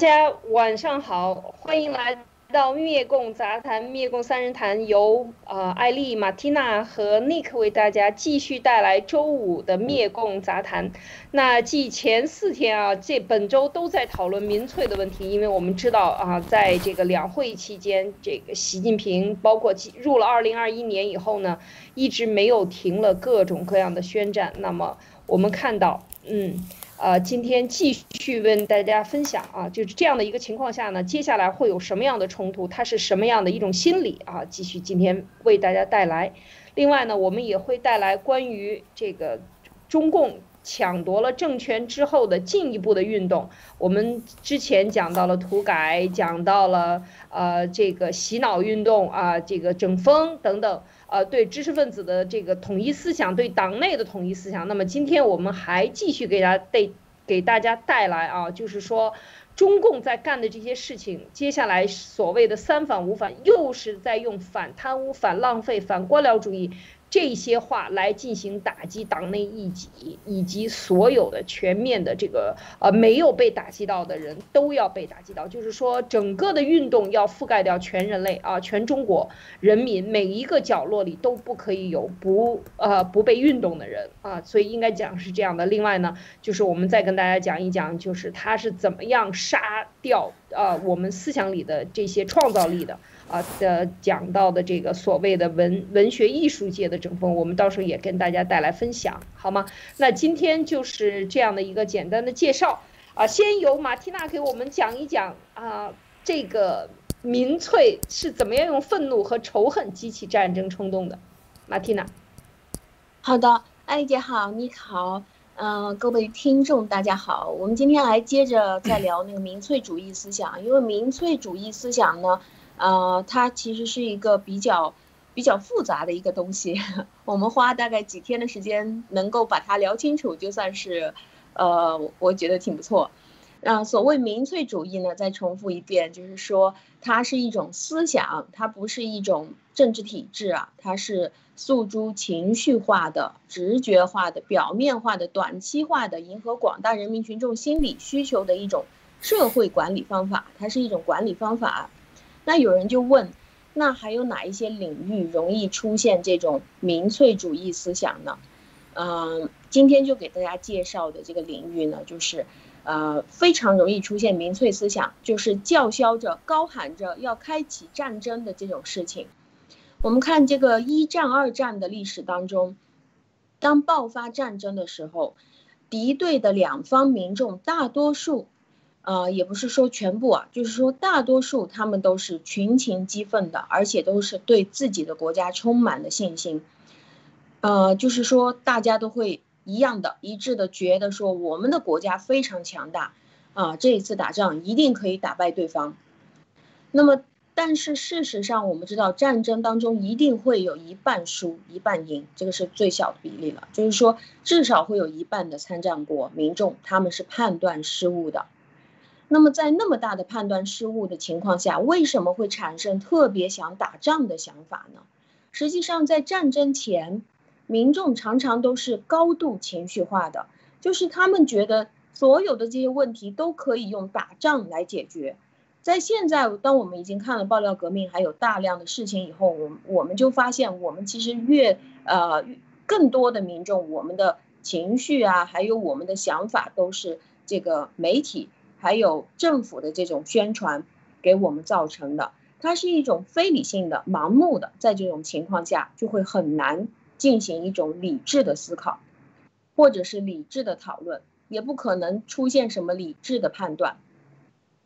大家晚上好，欢迎来到灭共杂谈，灭共三人谈由呃艾丽、马蒂娜和 Nick 为大家继续带来周五的灭共杂谈。那继前四天啊，这本周都在讨论民粹的问题，因为我们知道啊，在这个两会期间，这个习近平包括进入了二零二一年以后呢，一直没有停了各种各样的宣战。那么我们看到，嗯。呃，今天继续跟大家分享啊，就是这样的一个情况下呢，接下来会有什么样的冲突？它是什么样的一种心理啊？继续今天为大家带来。另外呢，我们也会带来关于这个中共抢夺了政权之后的进一步的运动。我们之前讲到了土改，讲到了呃这个洗脑运动啊，这个整风等等。呃，对知识分子的这个统一思想，对党内的统一思想。那么今天我们还继续给大家带给大家带来啊，就是说，中共在干的这些事情，接下来所谓的三反五反，又是在用反贪污、反浪费、反官僚主义。这些话来进行打击党内异己，以及所有的全面的这个呃没有被打击到的人都要被打击到，就是说整个的运动要覆盖掉全人类啊，全中国人民每一个角落里都不可以有不呃不被运动的人啊，所以应该讲是这样的。另外呢，就是我们再跟大家讲一讲，就是他是怎么样杀掉呃我们思想里的这些创造力的。啊的讲到的这个所谓的文文学艺术界的整风，我们到时候也跟大家带来分享，好吗？那今天就是这样的一个简单的介绍啊，先由马蒂娜给我们讲一讲啊，这个民粹是怎么样用愤怒和仇恨激起战争冲动的，马蒂娜。好的，艾丽姐好，你好，嗯，各位听众大家好，我们今天来接着再聊那个民粹主义思想，因为民粹主义思想呢。呃，它其实是一个比较比较复杂的一个东西，我们花大概几天的时间能够把它聊清楚，就算是，呃，我觉得挺不错。那，所谓民粹主义呢，再重复一遍，就是说它是一种思想，它不是一种政治体制啊，它是诉诸情绪化的、直觉化的、表面化的、短期化的，迎合广大人民群众心理需求的一种社会管理方法，它是一种管理方法。那有人就问，那还有哪一些领域容易出现这种民粹主义思想呢？嗯，今天就给大家介绍的这个领域呢，就是，呃，非常容易出现民粹思想，就是叫嚣着、高喊着要开启战争的这种事情。我们看这个一战、二战的历史当中，当爆发战争的时候，敌对的两方民众大多数。呃，也不是说全部啊，就是说大多数他们都是群情激愤的，而且都是对自己的国家充满了信心。呃，就是说大家都会一样的、一致的觉得说我们的国家非常强大，啊，这一次打仗一定可以打败对方。那么，但是事实上我们知道，战争当中一定会有一半输一半赢，这个是最小的比例了。就是说，至少会有一半的参战国民众他们是判断失误的。那么在那么大的判断失误的情况下，为什么会产生特别想打仗的想法呢？实际上，在战争前，民众常常都是高度情绪化的，就是他们觉得所有的这些问题都可以用打仗来解决。在现在，当我们已经看了爆料革命，还有大量的事情以后，我我们就发现，我们其实越呃更多的民众，我们的情绪啊，还有我们的想法，都是这个媒体。还有政府的这种宣传给我们造成的，它是一种非理性的、盲目的，在这种情况下就会很难进行一种理智的思考，或者是理智的讨论，也不可能出现什么理智的判断，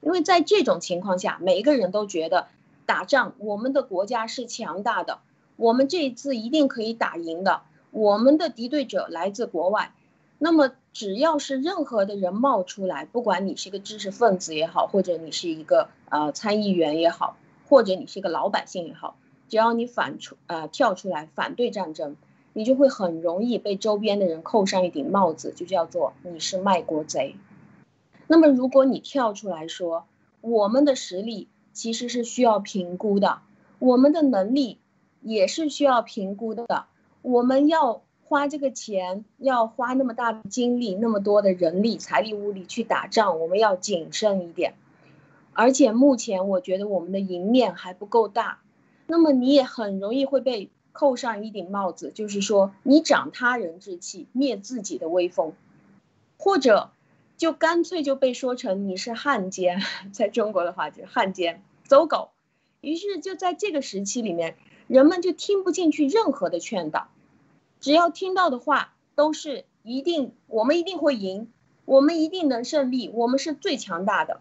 因为在这种情况下，每一个人都觉得打仗，我们的国家是强大的，我们这一次一定可以打赢的，我们的敌对者来自国外。那么，只要是任何的人冒出来，不管你是一个知识分子也好，或者你是一个呃参议员也好，或者你是一个老百姓也好，只要你反出呃跳出来反对战争，你就会很容易被周边的人扣上一顶帽子，就叫做你是卖国贼。那么，如果你跳出来说，我们的实力其实是需要评估的，我们的能力也是需要评估的，我们要。花这个钱要花那么大的精力，那么多的人力、财力、物力去打仗，我们要谨慎一点。而且目前我觉得我们的赢面还不够大，那么你也很容易会被扣上一顶帽子，就是说你长他人志气，灭自己的威风，或者就干脆就被说成你是汉奸，在中国的话就是汉奸走狗。于是就在这个时期里面，人们就听不进去任何的劝导，只要听到的话都是一定我们一定会赢，我们一定能胜利，我们是最强大的。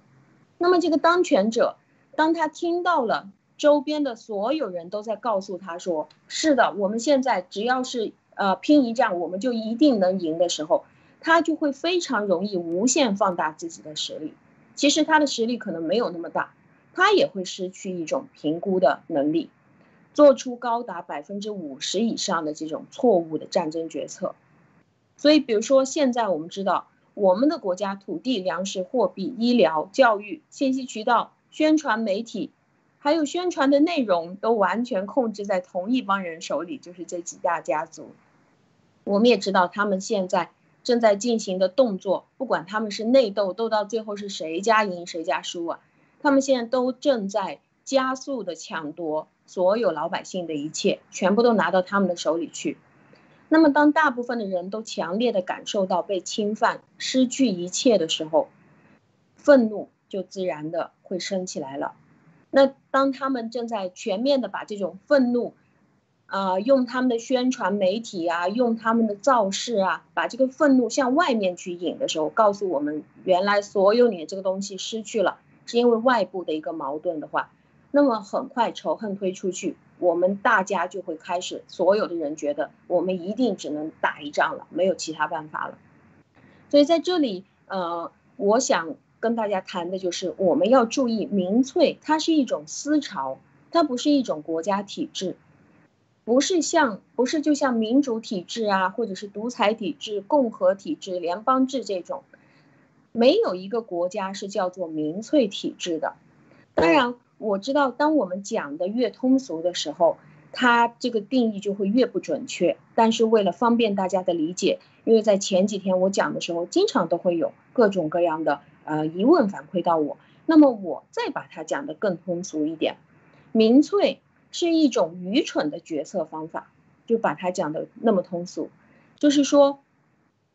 那么这个当权者，当他听到了周边的所有人都在告诉他说：“是的，我们现在只要是呃拼一战，我们就一定能赢”的时候，他就会非常容易无限放大自己的实力。其实他的实力可能没有那么大，他也会失去一种评估的能力，做出高达百分之五十以上的这种错误的战争决策。所以，比如说现在我们知道。我们的国家土地、粮食、货币、医疗、教育、信息渠道、宣传媒体，还有宣传的内容，都完全控制在同一帮人手里，就是这几大家族。我们也知道，他们现在正在进行的动作，不管他们是内斗，斗到最后是谁家赢谁家输啊，他们现在都正在加速的抢夺所有老百姓的一切，全部都拿到他们的手里去。那么，当大部分的人都强烈的感受到被侵犯、失去一切的时候，愤怒就自然的会升起来了。那当他们正在全面的把这种愤怒，啊，用他们的宣传媒体啊，用他们的造势啊，把这个愤怒向外面去引的时候，告诉我们，原来所有你的这个东西失去了，是因为外部的一个矛盾的话，那么很快仇恨推出去。我们大家就会开始，所有的人觉得我们一定只能打一仗了，没有其他办法了。所以在这里，呃，我想跟大家谈的就是，我们要注意民粹，它是一种思潮，它不是一种国家体制，不是像不是就像民主体制啊，或者是独裁体制、共和体制、联邦制这种，没有一个国家是叫做民粹体制的。当然。我知道，当我们讲的越通俗的时候，它这个定义就会越不准确。但是为了方便大家的理解，因为在前几天我讲的时候，经常都会有各种各样的呃疑问反馈到我，那么我再把它讲得更通俗一点，民粹是一种愚蠢的决策方法，就把它讲得那么通俗，就是说。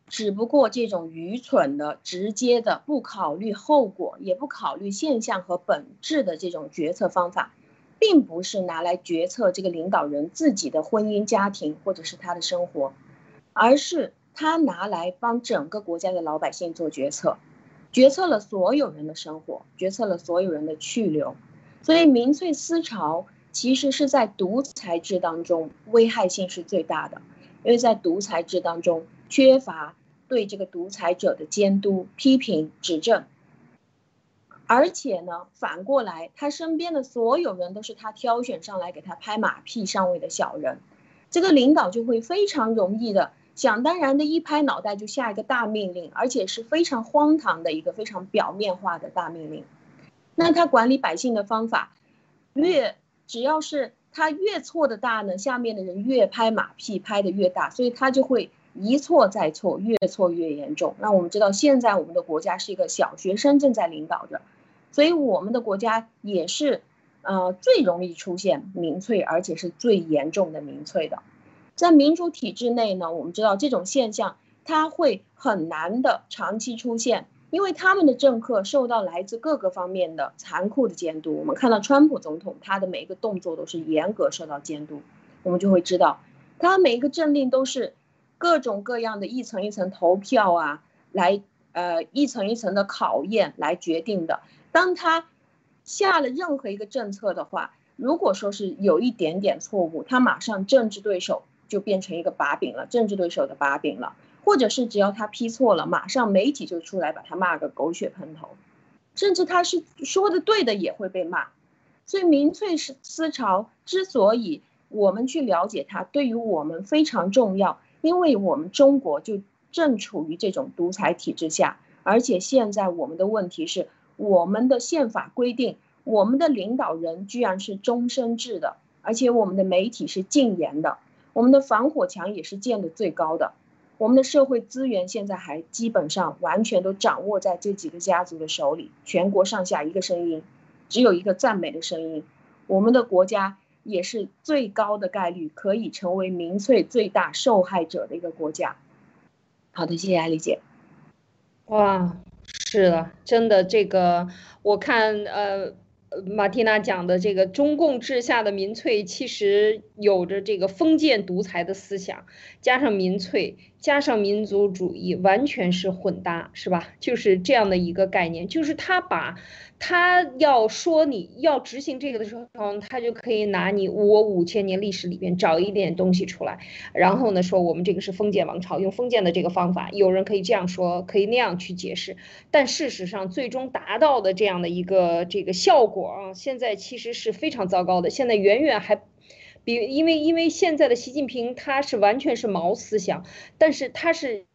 只不过这种愚蠢的、直接的、不考虑后果、也不考虑现象和本质的这种决策方法，并不是拿来决策这个领导人自己的婚姻家庭或者是他的生活，而是他拿来帮整个国家的老百姓做决策，决策了所有人的生活，决策了所有人的去留。所以民粹思潮其实是在独裁制当中危害性是最大的，因为在独裁制当中缺乏。对这个独裁者的监督、批评、指正，而且呢，反过来，他身边的所有人都是他挑选上来给他拍马屁上位的小人，这个领导就会非常容易的想当然的一拍脑袋就下一个大命令，而且是非常荒唐的一个非常表面化的大命令。那他管理百姓的方法，越只要是他越错的大呢，下面的人越拍马屁拍的越大，所以他就会。一错再错，越错越严重。那我们知道，现在我们的国家是一个小学生正在领导着，所以我们的国家也是，呃，最容易出现民粹，而且是最严重的民粹的。在民主体制内呢，我们知道这种现象它会很难的长期出现，因为他们的政客受到来自各个方面的残酷的监督。我们看到川普总统，他的每一个动作都是严格受到监督，我们就会知道，他每一个政令都是。各种各样的一层一层投票啊，来呃一层一层的考验来决定的。当他下了任何一个政策的话，如果说是有一点点错误，他马上政治对手就变成一个把柄了，政治对手的把柄了。或者是只要他批错了，马上媒体就出来把他骂个狗血喷头，甚至他是说的对的也会被骂。所以民粹是思潮之所以我们去了解它，对于我们非常重要。因为我们中国就正处于这种独裁体制下，而且现在我们的问题是，我们的宪法规定，我们的领导人居然是终身制的，而且我们的媒体是禁言的，我们的防火墙也是建的最高的，我们的社会资源现在还基本上完全都掌握在这几个家族的手里，全国上下一个声音，只有一个赞美的声音。我们的国家也是最高的概率可以成为民粹最大受害者的一个国家。好的，谢谢艾丽姐。哇，是的，真的，这个我看呃。马蒂娜讲的这个中共治下的民粹，其实有着这个封建独裁的思想，加上民粹，加上民族主义，完全是混搭，是吧？就是这样的一个概念，就是他把。他要说你要执行这个的时候，他就可以拿你我五千年历史里边找一点东西出来，然后呢说我们这个是封建王朝，用封建的这个方法，有人可以这样说，可以那样去解释，但事实上最终达到的这样的一个这个效果啊，现在其实是非常糟糕的，现在远远还比因为因为现在的习近平他是完全是毛思想，但是他是。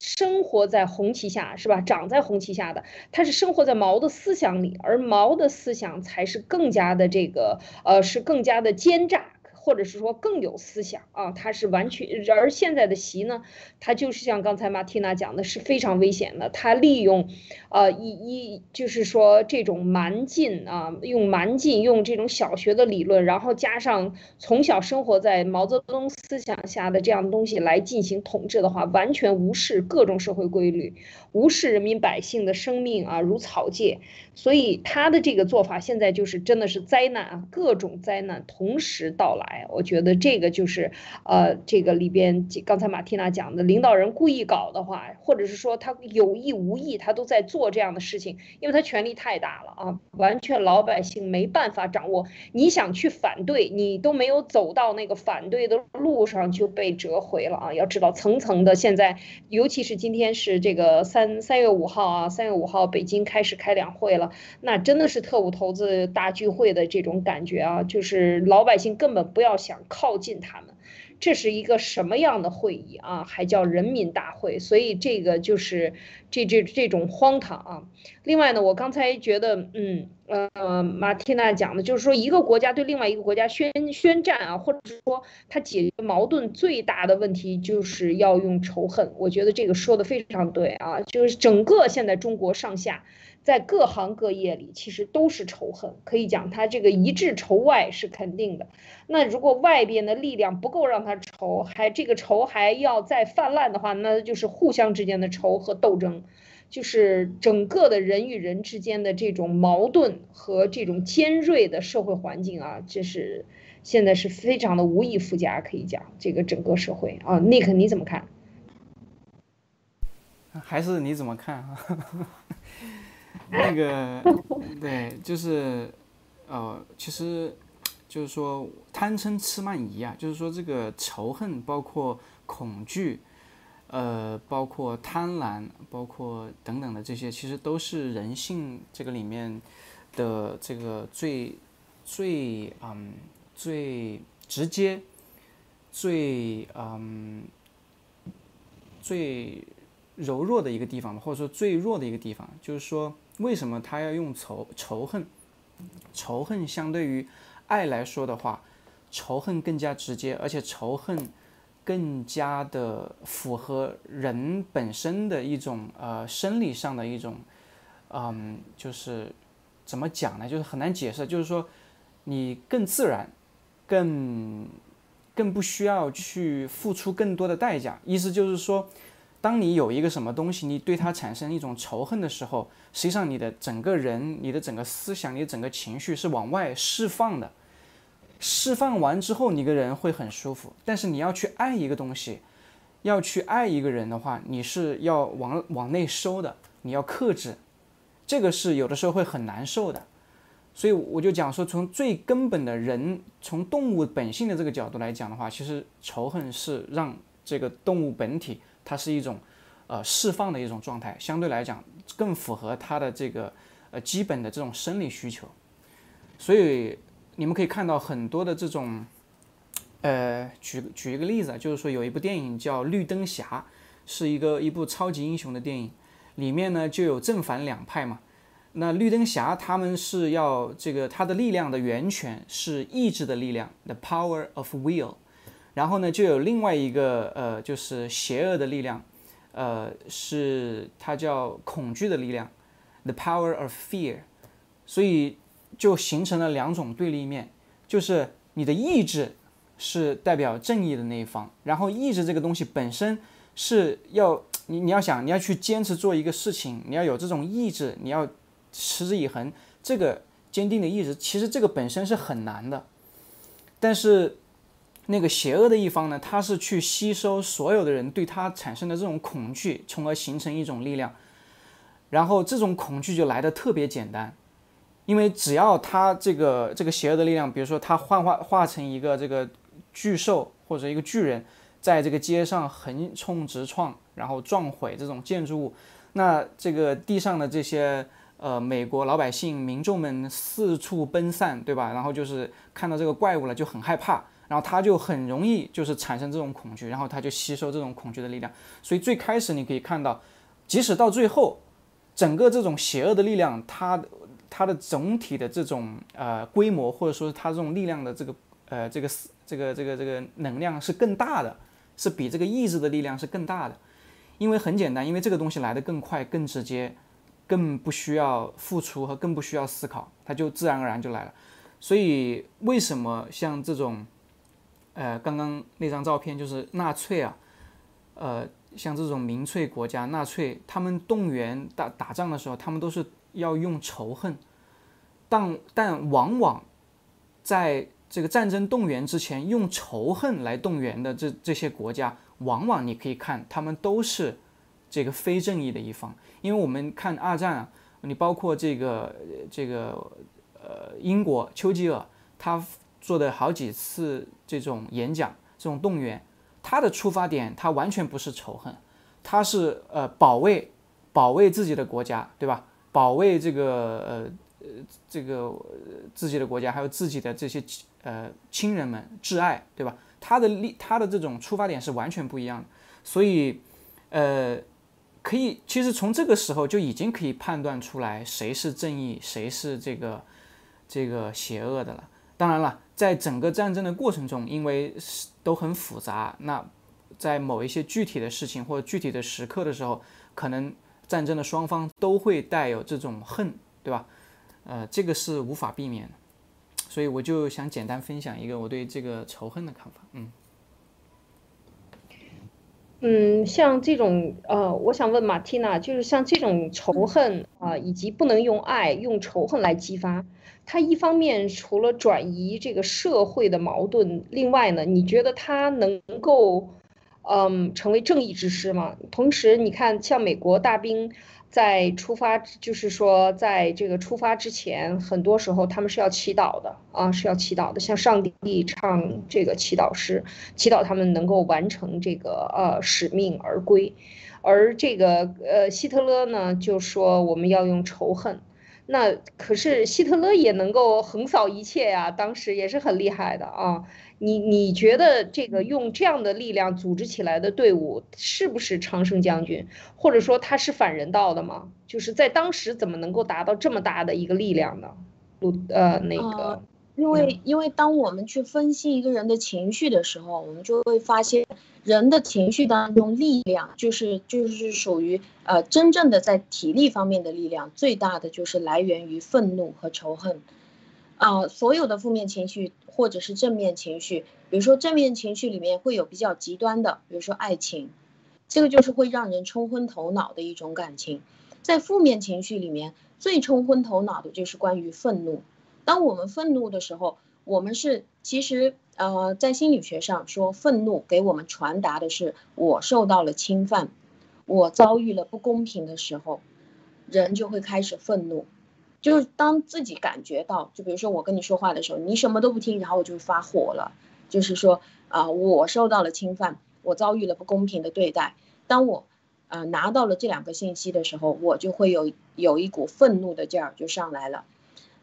生活在红旗下是吧？长在红旗下的，他是生活在毛的思想里，而毛的思想才是更加的这个，呃，是更加的奸诈。或者是说更有思想啊，他是完全，而现在的习呢，他就是像刚才马蒂娜讲的，是非常危险的。他利用，呃，一一就是说这种蛮劲啊，用蛮劲，用这种小学的理论，然后加上从小生活在毛泽东思想下的这样的东西来进行统治的话，完全无视各种社会规律，无视人民百姓的生命啊如草芥。所以他的这个做法现在就是真的是灾难啊，各种灾难同时到来。我觉得这个就是，呃，这个里边刚才马蒂娜讲的，领导人故意搞的话，或者是说他有意无意，他都在做这样的事情，因为他权力太大了啊，完全老百姓没办法掌握。你想去反对，你都没有走到那个反对的路上就被折回了啊！要知道层层的，现在尤其是今天是这个三三月五号啊，三月五号北京开始开两会了。那真的是特务头子大聚会的这种感觉啊，就是老百姓根本不要想靠近他们，这是一个什么样的会议啊？还叫人民大会，所以这个就是这这这种荒唐啊。另外呢，我刚才觉得，嗯呃，马蒂娜讲的就是说，一个国家对另外一个国家宣宣战啊，或者是说他解决矛盾最大的问题就是要用仇恨，我觉得这个说的非常对啊，就是整个现在中国上下。在各行各业里，其实都是仇恨，可以讲他这个一致仇外是肯定的。那如果外边的力量不够让他仇，还这个仇还要再泛滥的话，那就是互相之间的仇和斗争，就是整个的人与人之间的这种矛盾和这种尖锐的社会环境啊，这是现在是非常的无以复加，可以讲这个整个社会啊，Nick 你怎么看？还是你怎么看啊？那个，对，就是，呃，其实，就是说贪嗔痴慢疑啊，就是说这个仇恨，包括恐惧，呃，包括贪婪，包括等等的这些，其实都是人性这个里面的这个最最嗯最直接，最嗯最柔弱的一个地方或者说最弱的一个地方，就是说。为什么他要用仇仇恨？仇恨相对于爱来说的话，仇恨更加直接，而且仇恨更加的符合人本身的一种呃生理上的一种，嗯，就是怎么讲呢？就是很难解释。就是说，你更自然，更更不需要去付出更多的代价。意思就是说。当你有一个什么东西，你对它产生一种仇恨的时候，实际上你的整个人、你的整个思想、你的整个情绪是往外释放的。释放完之后，你个人会很舒服。但是你要去爱一个东西，要去爱一个人的话，你是要往往内收的，你要克制。这个是有的时候会很难受的。所以我就讲说，从最根本的人，从动物本性的这个角度来讲的话，其实仇恨是让这个动物本体。它是一种，呃，释放的一种状态，相对来讲更符合它的这个，呃，基本的这种生理需求。所以你们可以看到很多的这种，呃，举举一个例子啊，就是说有一部电影叫《绿灯侠》，是一个一部超级英雄的电影，里面呢就有正反两派嘛。那绿灯侠他们是要这个他的力量的源泉是意志的力量，the power of will。然后呢，就有另外一个呃，就是邪恶的力量，呃，是它叫恐惧的力量，the power of fear。所以就形成了两种对立面，就是你的意志是代表正义的那一方，然后意志这个东西本身是要你你要想你要去坚持做一个事情，你要有这种意志，你要持之以恒，这个坚定的意志，其实这个本身是很难的，但是。那个邪恶的一方呢，他是去吸收所有的人对他产生的这种恐惧，从而形成一种力量。然后这种恐惧就来的特别简单，因为只要他这个这个邪恶的力量，比如说他幻化化成一个这个巨兽或者一个巨人，在这个街上横冲直撞，然后撞毁这种建筑物，那这个地上的这些呃美国老百姓民众们四处奔散，对吧？然后就是看到这个怪物了就很害怕。然后他就很容易就是产生这种恐惧，然后他就吸收这种恐惧的力量。所以最开始你可以看到，即使到最后，整个这种邪恶的力量，它它的总体的这种呃规模，或者说它这种力量的这个呃这个这个这个这个能量是更大的，是比这个意志的力量是更大的。因为很简单，因为这个东西来的更快、更直接，更不需要付出和更不需要思考，它就自然而然就来了。所以为什么像这种？呃，刚刚那张照片就是纳粹啊，呃，像这种民粹国家，纳粹他们动员打打仗的时候，他们都是要用仇恨，但但往往在这个战争动员之前，用仇恨来动员的这这些国家，往往你可以看他们都是这个非正义的一方，因为我们看二战啊，你包括这个这个呃英国丘吉尔他。做的好几次这种演讲，这种动员，他的出发点他完全不是仇恨，他是呃保卫保卫自己的国家，对吧？保卫这个呃呃这个自己的国家，还有自己的这些呃亲人们挚爱，对吧？他的立他的这种出发点是完全不一样的，所以呃可以其实从这个时候就已经可以判断出来谁是正义，谁是这个这个邪恶的了。当然了。在整个战争的过程中，因为都很复杂，那在某一些具体的事情或者具体的时刻的时候，可能战争的双方都会带有这种恨，对吧？呃，这个是无法避免的，所以我就想简单分享一个我对这个仇恨的看法。嗯，嗯，像这种呃，我想问马蒂娜，就是像这种仇恨啊，以及不能用爱，用仇恨来激发。它一方面除了转移这个社会的矛盾，另外呢，你觉得它能够，嗯，成为正义之师吗？同时，你看，像美国大兵在出发，就是说，在这个出发之前，很多时候他们是要祈祷的啊，是要祈祷的，向上帝唱这个祈祷诗，祈祷他们能够完成这个呃使命而归。而这个呃希特勒呢，就说我们要用仇恨。那可是希特勒也能够横扫一切呀，当时也是很厉害的啊。你你觉得这个用这样的力量组织起来的队伍是不是长生将军，或者说他是反人道的吗？就是在当时怎么能够达到这么大的一个力量呢？鲁呃那个。因为，因为当我们去分析一个人的情绪的时候，我们就会发现，人的情绪当中力量就是就是属于呃真正的在体力方面的力量最大的就是来源于愤怒和仇恨，啊，所有的负面情绪或者是正面情绪，比如说正面情绪里面会有比较极端的，比如说爱情，这个就是会让人冲昏头脑的一种感情，在负面情绪里面最冲昏头脑的就是关于愤怒。当我们愤怒的时候，我们是其实呃，在心理学上说，愤怒给我们传达的是我受到了侵犯，我遭遇了不公平的时候，人就会开始愤怒。就是当自己感觉到，就比如说我跟你说话的时候，你什么都不听，然后我就发火了。就是说啊，我受到了侵犯，我遭遇了不公平的对待。当我呃拿到了这两个信息的时候，我就会有有一股愤怒的劲儿就上来了。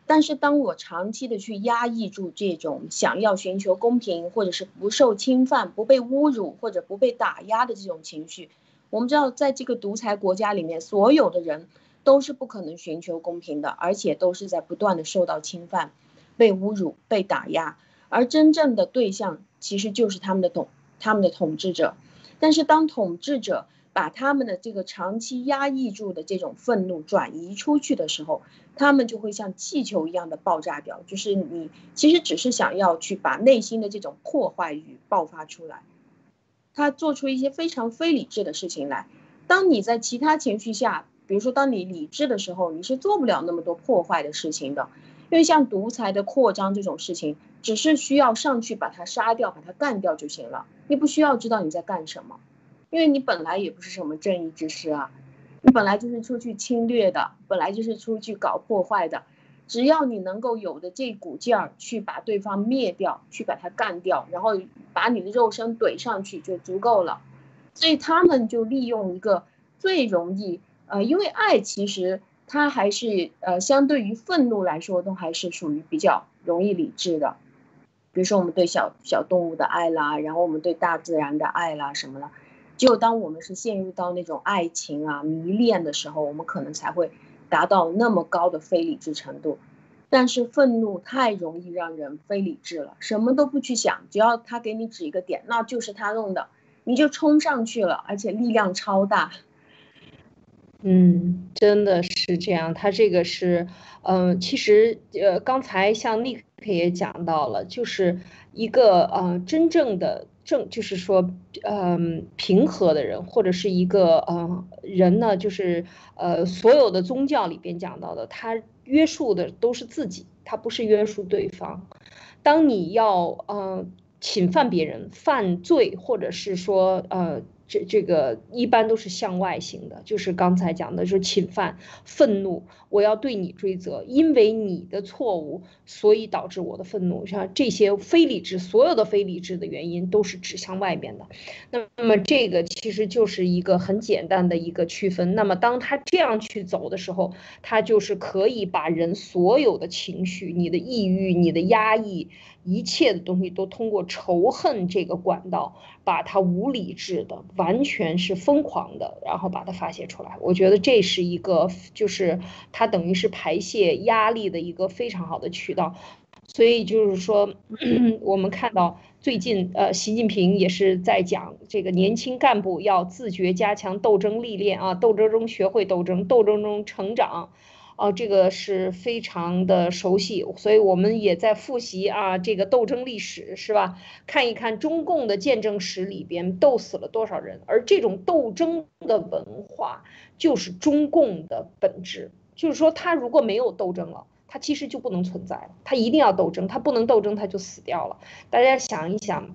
但是，当我长期的去压抑住这种想要寻求公平，或者是不受侵犯、不被侮辱或者不被打压的这种情绪，我们知道，在这个独裁国家里面，所有的人都是不可能寻求公平的，而且都是在不断的受到侵犯、被侮辱、被打压。而真正的对象，其实就是他们的统他们的统治者，但是当统治者把他们的这个长期压抑住的这种愤怒转移出去的时候，他们就会像气球一样的爆炸掉。就是你其实只是想要去把内心的这种破坏欲爆发出来，他做出一些非常非理智的事情来。当你在其他情绪下，比如说当你理智的时候，你是做不了那么多破坏的事情的。因为像独裁的扩张这种事情，只是需要上去把它杀掉、把它干掉就行了，你不需要知道你在干什么，因为你本来也不是什么正义之师啊，你本来就是出去侵略的，本来就是出去搞破坏的，只要你能够有的这股劲儿去把对方灭掉、去把它干掉，然后把你的肉身怼上去就足够了，所以他们就利用一个最容易，呃，因为爱其实。它还是呃，相对于愤怒来说，都还是属于比较容易理智的。比如说，我们对小小动物的爱啦，然后我们对大自然的爱啦，什么的。只有当我们是陷入到那种爱情啊、迷恋的时候，我们可能才会达到那么高的非理智程度。但是愤怒太容易让人非理智了，什么都不去想，只要他给你指一个点，那就是他弄的，你就冲上去了，而且力量超大。嗯，真的是这样。他这个是，嗯，其实，呃，刚才像 Nick 也讲到了，就是一个呃真正的正，就是说，嗯，平和的人，或者是一个呃人呢，就是呃所有的宗教里边讲到的，他约束的都是自己，他不是约束对方。当你要呃侵犯别人、犯罪，或者是说呃。这这个一般都是向外型的，就是刚才讲的，就是侵犯、愤怒，我要对你追责，因为你的错误，所以导致我的愤怒。像这些非理智，所有的非理智的原因都是指向外面的。那么这个其实就是一个很简单的一个区分。那么当他这样去走的时候，他就是可以把人所有的情绪、你的抑郁、你的压抑。一切的东西都通过仇恨这个管道，把它无理智的、完全是疯狂的，然后把它发泄出来。我觉得这是一个，就是它等于是排泄压力的一个非常好的渠道。所以就是说，我们看到最近，呃，习近平也是在讲这个年轻干部要自觉加强斗争历练啊，斗争中学会斗争，斗争中成长。哦，这个是非常的熟悉，所以我们也在复习啊，这个斗争历史是吧？看一看中共的见证史里边斗死了多少人，而这种斗争的文化就是中共的本质。就是说，他如果没有斗争了，他其实就不能存在了。他一定要斗争，他不能斗争，他就死掉了。大家想一想，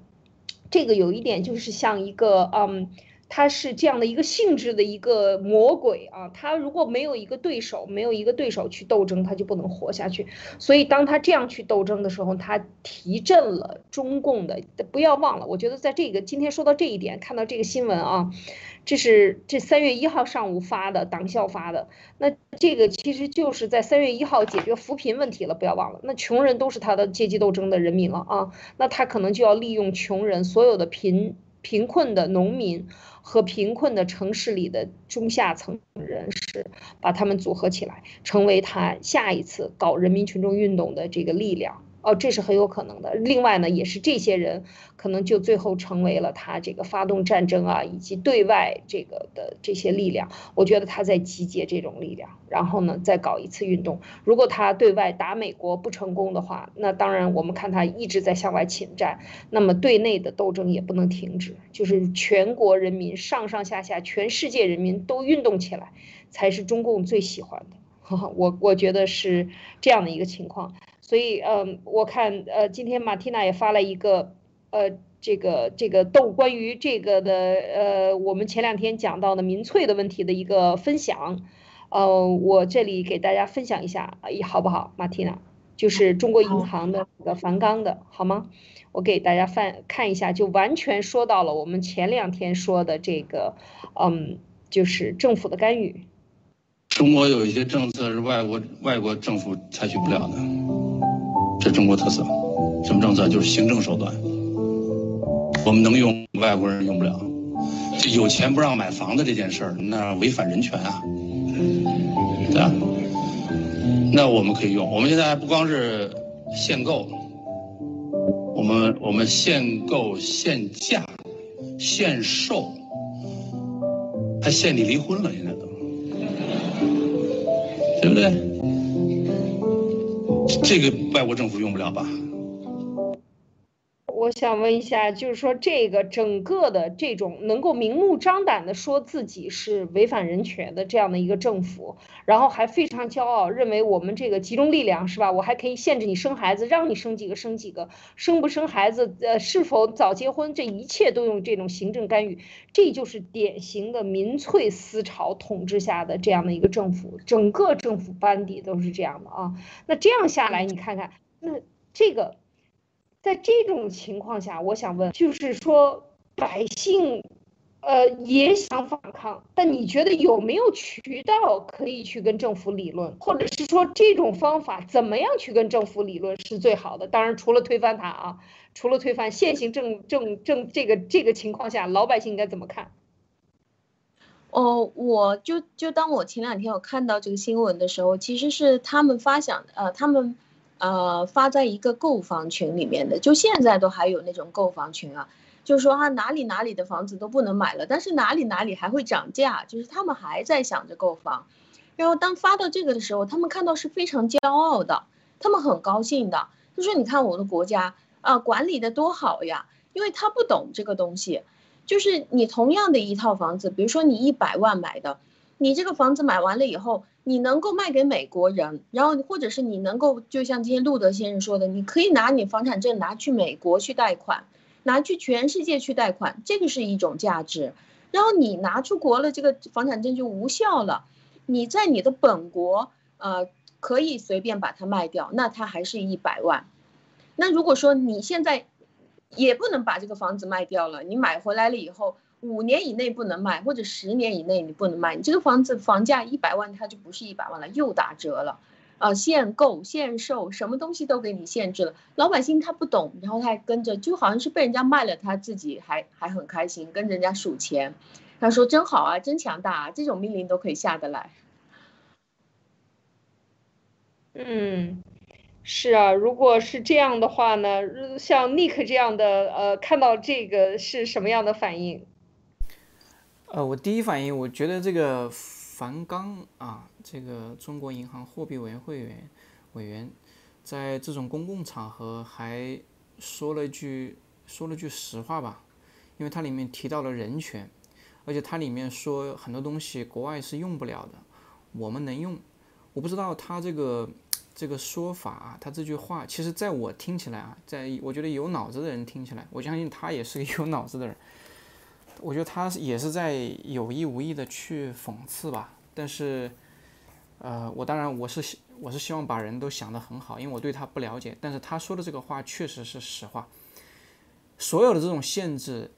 这个有一点就是像一个嗯。他是这样的一个性质的一个魔鬼啊，他如果没有一个对手，没有一个对手去斗争，他就不能活下去。所以当他这样去斗争的时候，他提振了中共的。不要忘了，我觉得在这个今天说到这一点，看到这个新闻啊，这是这三月一号上午发的，党校发的。那这个其实就是在三月一号解决扶贫问题了，不要忘了，那穷人都是他的阶级斗争的人民了啊，那他可能就要利用穷人所有的贫贫困的农民。和贫困的城市里的中下层人士，把他们组合起来，成为他下一次搞人民群众运动的这个力量。哦，这是很有可能的。另外呢，也是这些人可能就最后成为了他这个发动战争啊，以及对外这个的这些力量。我觉得他在集结这种力量，然后呢再搞一次运动。如果他对外打美国不成功的话，那当然我们看他一直在向外侵占，那么对内的斗争也不能停止，就是全国人民上上下下全世界人民都运动起来，才是中共最喜欢的。我我觉得是这样的一个情况。所以，嗯，我看，呃，今天马蒂娜也发了一个，呃，这个这个斗关于这个的，呃，我们前两天讲到的民粹的问题的一个分享，呃，我这里给大家分享一下，好不好，马蒂娜？就是中国银行的这个梵纲的，好吗？我给大家翻看一下，就完全说到了我们前两天说的这个，嗯，就是政府的干预。中国有一些政策是外国外国政府采取不了的。这中国特色，什么政策？就是行政手段。我们能用，外国人用不了。有钱不让买房子这件事儿，那违反人权啊，对吧？那我们可以用。我们现在不光是限购，我们我们限购、限价、限售，还限你离婚了，现在都，对不对？这个外国政府用不了吧？我想问一下，就是说这个整个的这种能够明目张胆的说自己是违反人权的这样的一个政府，然后还非常骄傲，认为我们这个集中力量是吧？我还可以限制你生孩子，让你生几个生几个，生不生孩子，呃，是否早结婚，这一切都用这种行政干预，这就是典型的民粹思潮统治下的这样的一个政府，整个政府班底都是这样的啊。那这样下来，你看看，那这个。在这种情况下，我想问，就是说百姓，呃，也想反抗，但你觉得有没有渠道可以去跟政府理论，或者是说这种方法怎么样去跟政府理论是最好的？当然，除了推翻它啊，除了推翻现行政政政这个这个情况下，老百姓应该怎么看？哦，我就就当我前两天我看到这个新闻的时候，其实是他们发想，呃，他们。呃，发在一个购房群里面的，就现在都还有那种购房群啊，就是说啊，哪里哪里的房子都不能买了，但是哪里哪里还会涨价，就是他们还在想着购房。然后当发到这个的时候，他们看到是非常骄傲的，他们很高兴的，就说你看我的国家啊，管理的多好呀，因为他不懂这个东西，就是你同样的一套房子，比如说你一百万买的，你这个房子买完了以后。你能够卖给美国人，然后或者是你能够，就像今天路德先生说的，你可以拿你房产证拿去美国去贷款，拿去全世界去贷款，这个是一种价值。然后你拿出国了，这个房产证就无效了。你在你的本国，呃，可以随便把它卖掉，那它还是一百万。那如果说你现在也不能把这个房子卖掉了，你买回来了以后。五年以内不能卖，或者十年以内你不能卖。你这个房子房价一百万，它就不是一百万了，又打折了，啊，限购限售，什么东西都给你限制了。老百姓他不懂，然后他还跟着，就好像是被人家卖了，他自己还还很开心，跟人家数钱。他说真好啊，真强大啊，这种命令都可以下得来。嗯，是啊，如果是这样的话呢，像 Nick 这样的，呃，看到这个是什么样的反应？呃，我第一反应，我觉得这个樊纲啊，这个中国银行货币委员会员委员，在这种公共场合还说了句说了句实话吧，因为它里面提到了人权，而且它里面说很多东西国外是用不了的，我们能用。我不知道他这个这个说法啊，他这句话，其实在我听起来啊，在我觉得有脑子的人听起来，我相信他也是个有脑子的人。我觉得他也是在有意无意的去讽刺吧，但是，呃，我当然我是我是希望把人都想得很好，因为我对他不了解。但是他说的这个话确实是实话。所有的这种限制，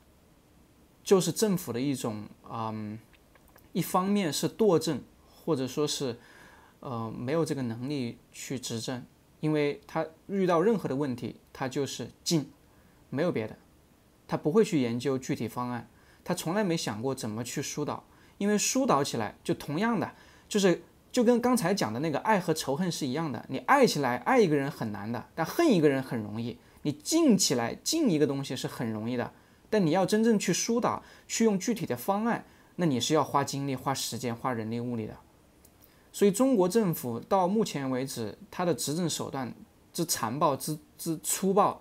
就是政府的一种，嗯，一方面是惰政，或者说是，呃，没有这个能力去执政，因为他遇到任何的问题，他就是禁，没有别的，他不会去研究具体方案。他从来没想过怎么去疏导，因为疏导起来就同样的，就是就跟刚才讲的那个爱和仇恨是一样的。你爱起来爱一个人很难的，但恨一个人很容易。你禁起来禁一个东西是很容易的，但你要真正去疏导，去用具体的方案，那你是要花精力、花时间、花人力物力的。所以中国政府到目前为止，他的执政手段之残暴、之之粗暴。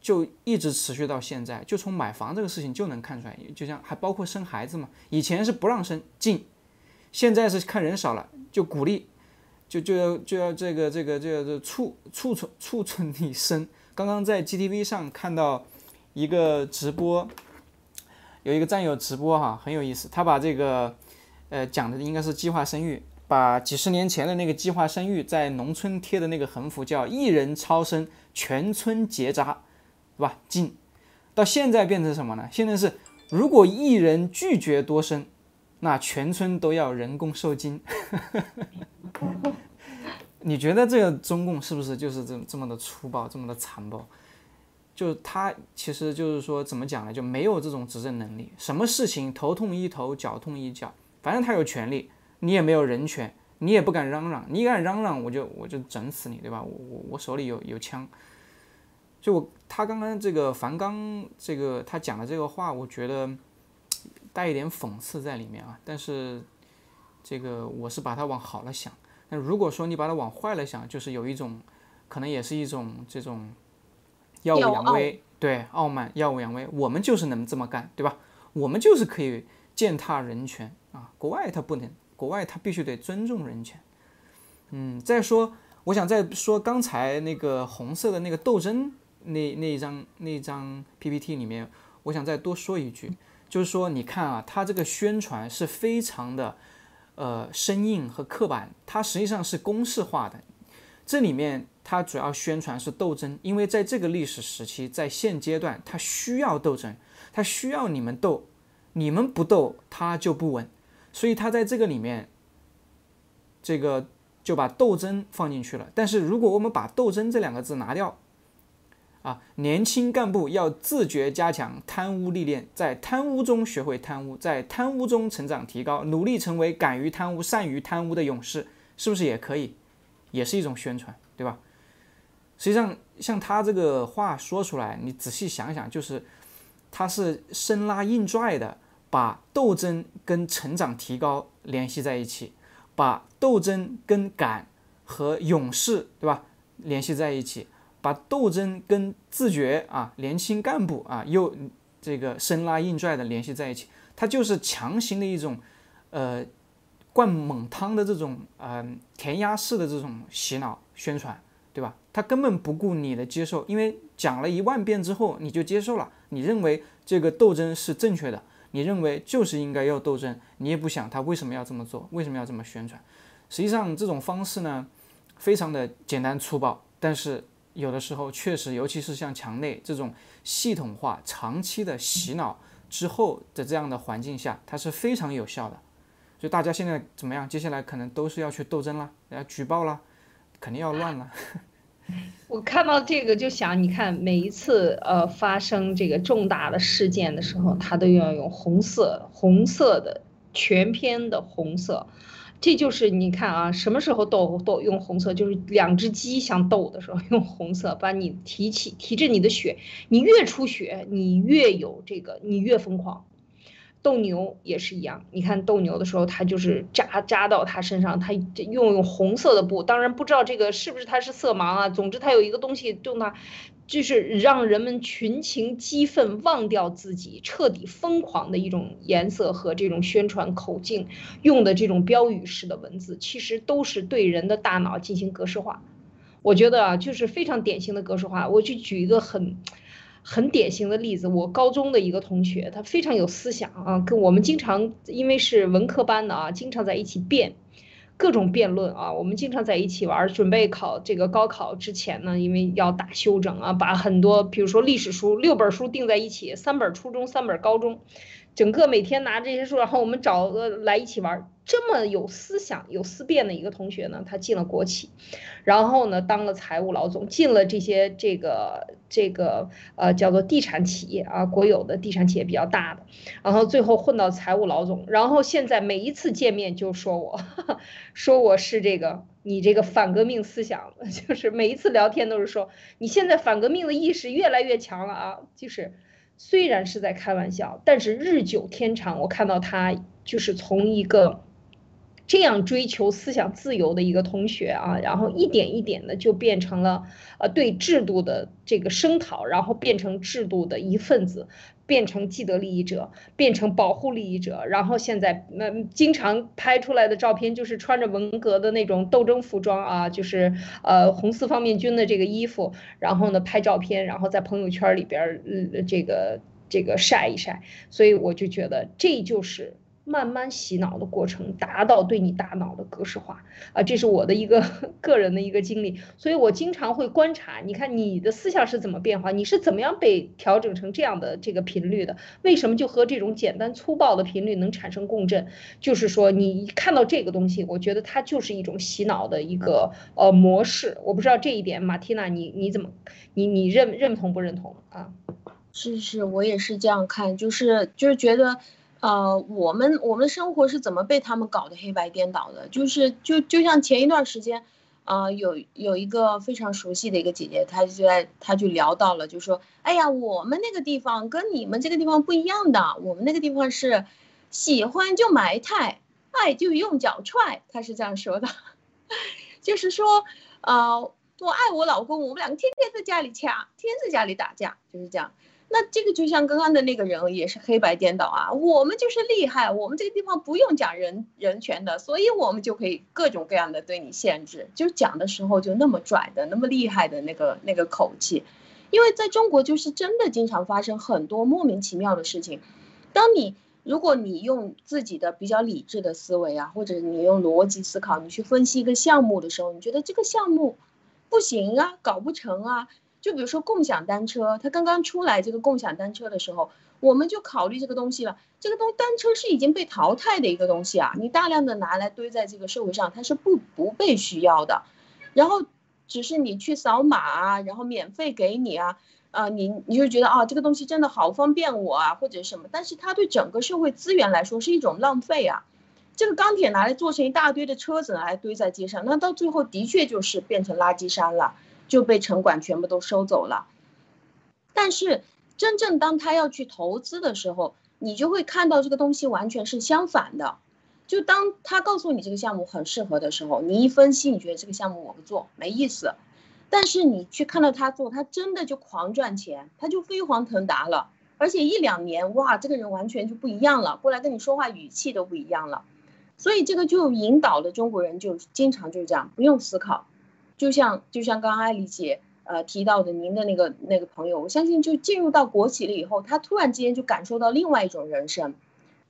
就一直持续到现在，就从买房这个事情就能看出来，就像还包括生孩子嘛，以前是不让生禁，现在是看人少了就鼓励，就就要就要这个这个这个促促促促促你生。刚刚在 GTV 上看到一个直播，有一个战友直播哈，很有意思，他把这个呃讲的应该是计划生育，把几十年前的那个计划生育在农村贴的那个横幅叫一人超生，全村结扎。是吧？禁，到现在变成什么呢？现在是，如果一人拒绝多生，那全村都要人工受精。你觉得这个中共是不是就是这这么的粗暴，这么的残暴？就他其实就是说，怎么讲呢？就没有这种执政能力，什么事情头痛医头，脚痛医脚，反正他有权利，你也没有人权，你也不敢嚷嚷，你敢嚷嚷，我就我就整死你，对吧？我我我手里有有枪。就我他刚刚这个樊纲这个他讲的这个话，我觉得带一点讽刺在里面啊。但是这个我是把它往好了想。那如果说你把它往坏了想，就是有一种可能也是一种这种耀武扬威，对，傲慢，耀武扬威。我们就是能这么干，对吧？我们就是可以践踏人权啊！国外他不能，国外他必须得尊重人权。嗯，再说，我想再说刚才那个红色的那个斗争那那一张那张 PPT 里面，我想再多说一句，就是说，你看啊，他这个宣传是非常的呃生硬和刻板，它实际上是公式化的。这里面它主要宣传是斗争，因为在这个历史时期，在现阶段，它需要斗争。它需要你们斗，你们不斗它就不稳，所以他在这个里面，这个就把斗争放进去了。但是如果我们把斗争这两个字拿掉，啊，年轻干部要自觉加强贪污历练，在贪污中学会贪污，在贪污中成长提高，努力成为敢于贪污、善于贪污的勇士，是不是也可以？也是一种宣传，对吧？实际上，像他这个话说出来，你仔细想想，就是。他是生拉硬拽的，把斗争跟成长提高联系在一起，把斗争跟敢和勇士，对吧，联系在一起，把斗争跟自觉啊，年轻干部啊，又这个生拉硬拽的联系在一起，他就是强行的一种，呃，灌猛汤的这种，嗯，填鸭式的这种洗脑宣传，对吧？他根本不顾你的接受，因为讲了一万遍之后，你就接受了。你认为这个斗争是正确的，你认为就是应该要斗争，你也不想他为什么要这么做，为什么要这么宣传？实际上这种方式呢，非常的简单粗暴，但是有的时候确实，尤其是像墙内这种系统化、长期的洗脑之后的这样的环境下，它是非常有效的。就大家现在怎么样？接下来可能都是要去斗争了，要举报了，肯定要乱了。我看到这个就想，你看每一次呃发生这个重大的事件的时候，他都要用红色，红色的全篇的红色，这就是你看啊，什么时候斗斗用红色，就是两只鸡相斗的时候用红色，把你提起提着你的血，你越出血，你越有这个，你越疯狂。斗牛也是一样，你看斗牛的时候，他就是扎扎到他身上，他用用红色的布，当然不知道这个是不是他是色盲啊。总之他有一个东西，动它，就是让人们群情激愤，忘掉自己，彻底疯狂的一种颜色和这种宣传口径，用的这种标语式的文字，其实都是对人的大脑进行格式化。我觉得啊，就是非常典型的格式化。我去举一个很。很典型的例子，我高中的一个同学，他非常有思想啊，跟我们经常因为是文科班的啊，经常在一起辩，各种辩论啊，我们经常在一起玩，准备考这个高考之前呢，因为要打休整啊，把很多比如说历史书六本书订在一起，三本初中，三本高中。整个每天拿这些书，然后我们找个来一起玩。这么有思想、有思辨的一个同学呢，他进了国企，然后呢当了财务老总，进了这些这个这个呃叫做地产企业啊，国有的地产企业比较大的，然后最后混到财务老总，然后现在每一次见面就说我，说我是这个你这个反革命思想，就是每一次聊天都是说你现在反革命的意识越来越强了啊，就是。虽然是在开玩笑，但是日久天长，我看到他就是从一个这样追求思想自由的一个同学啊，然后一点一点的就变成了呃对制度的这个声讨，然后变成制度的一份子。变成既得利益者，变成保护利益者，然后现在那经常拍出来的照片就是穿着文革的那种斗争服装啊，就是呃红四方面军的这个衣服，然后呢拍照片，然后在朋友圈里边呃这个这个晒一晒，所以我就觉得这就是。慢慢洗脑的过程，达到对你大脑的格式化啊，这是我的一个 个人的一个经历，所以我经常会观察，你看你的思想是怎么变化，你是怎么样被调整成这样的这个频率的？为什么就和这种简单粗暴的频率能产生共振？就是说，你一看到这个东西，我觉得它就是一种洗脑的一个呃模式。我不知道这一点，马蒂娜，你你怎么，你你认认同不认同啊？是是，我也是这样看，就是就是觉得。呃，我们我们的生活是怎么被他们搞得黑白颠倒的？就是就就像前一段时间，啊，有有一个非常熟悉的一个姐姐，她就在她就聊到了，就说，哎呀，我们那个地方跟你们这个地方不一样的，我们那个地方是喜欢就埋汰，爱就用脚踹，她是这样说的，就是说，呃，我爱我老公，我们两个天天在家里掐，天天在家里打架，就是这样。那这个就像刚刚的那个人也是黑白颠倒啊，我们就是厉害，我们这个地方不用讲人人权的，所以我们就可以各种各样的对你限制，就讲的时候就那么拽的，那么厉害的那个那个口气，因为在中国就是真的经常发生很多莫名其妙的事情，当你如果你用自己的比较理智的思维啊，或者你用逻辑思考，你去分析一个项目的时候，你觉得这个项目不行啊，搞不成啊。就比如说共享单车，它刚刚出来这个共享单车的时候，我们就考虑这个东西了。这个东单车是已经被淘汰的一个东西啊，你大量的拿来堆在这个社会上，它是不不被需要的。然后只是你去扫码啊，然后免费给你啊，啊，你你就觉得啊，这个东西真的好方便我啊，或者什么。但是它对整个社会资源来说是一种浪费啊。这个钢铁拿来做成一大堆的车子来堆在街上，那到最后的确就是变成垃圾山了。就被城管全部都收走了，但是真正当他要去投资的时候，你就会看到这个东西完全是相反的。就当他告诉你这个项目很适合的时候，你一分析，你觉得这个项目我不做没意思。但是你去看到他做，他真的就狂赚钱，他就飞黄腾达了，而且一两年哇，这个人完全就不一样了，过来跟你说话语气都不一样了。所以这个就引导了中国人就经常就是这样，不用思考。就像就像刚刚艾丽姐呃提到的，您的那个那个朋友，我相信就进入到国企了以后，他突然之间就感受到另外一种人生，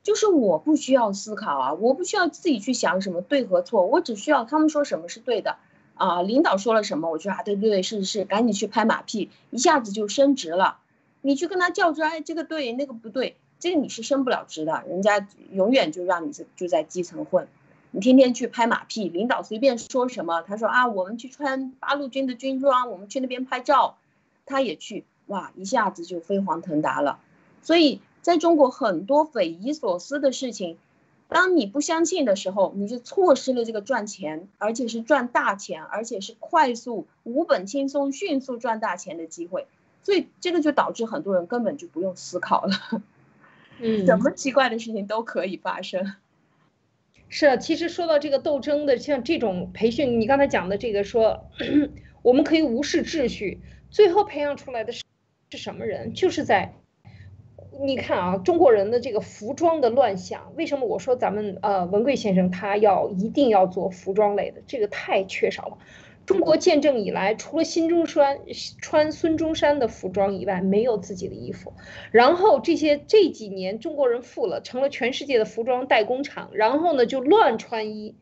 就是我不需要思考啊，我不需要自己去想什么对和错，我只需要他们说什么是对的啊，领导说了什么，我就啊对对对是是是，赶紧去拍马屁，一下子就升职了。你去跟他较真，哎这个对那个不对，这个你是升不了职的，人家永远就让你就在基层混。你天天去拍马屁，领导随便说什么，他说啊，我们去穿八路军的军装，我们去那边拍照，他也去，哇，一下子就飞黄腾达了。所以在中国很多匪夷所思的事情，当你不相信的时候，你就错失了这个赚钱，而且是赚大钱，而且是快速、无本轻松、迅速赚大钱的机会。所以这个就导致很多人根本就不用思考了，嗯，什么奇怪的事情都可以发生。是啊，其实说到这个斗争的，像这种培训，你刚才讲的这个说，我们可以无视秩序，最后培养出来的是是什么人？就是在，你看啊，中国人的这个服装的乱象，为什么我说咱们呃文贵先生他要一定要做服装类的，这个太缺少了。中国建政以来，除了新中山穿孙中山的服装以外，没有自己的衣服。然后这些这几年中国人富了，成了全世界的服装代工厂。然后呢，就乱穿衣。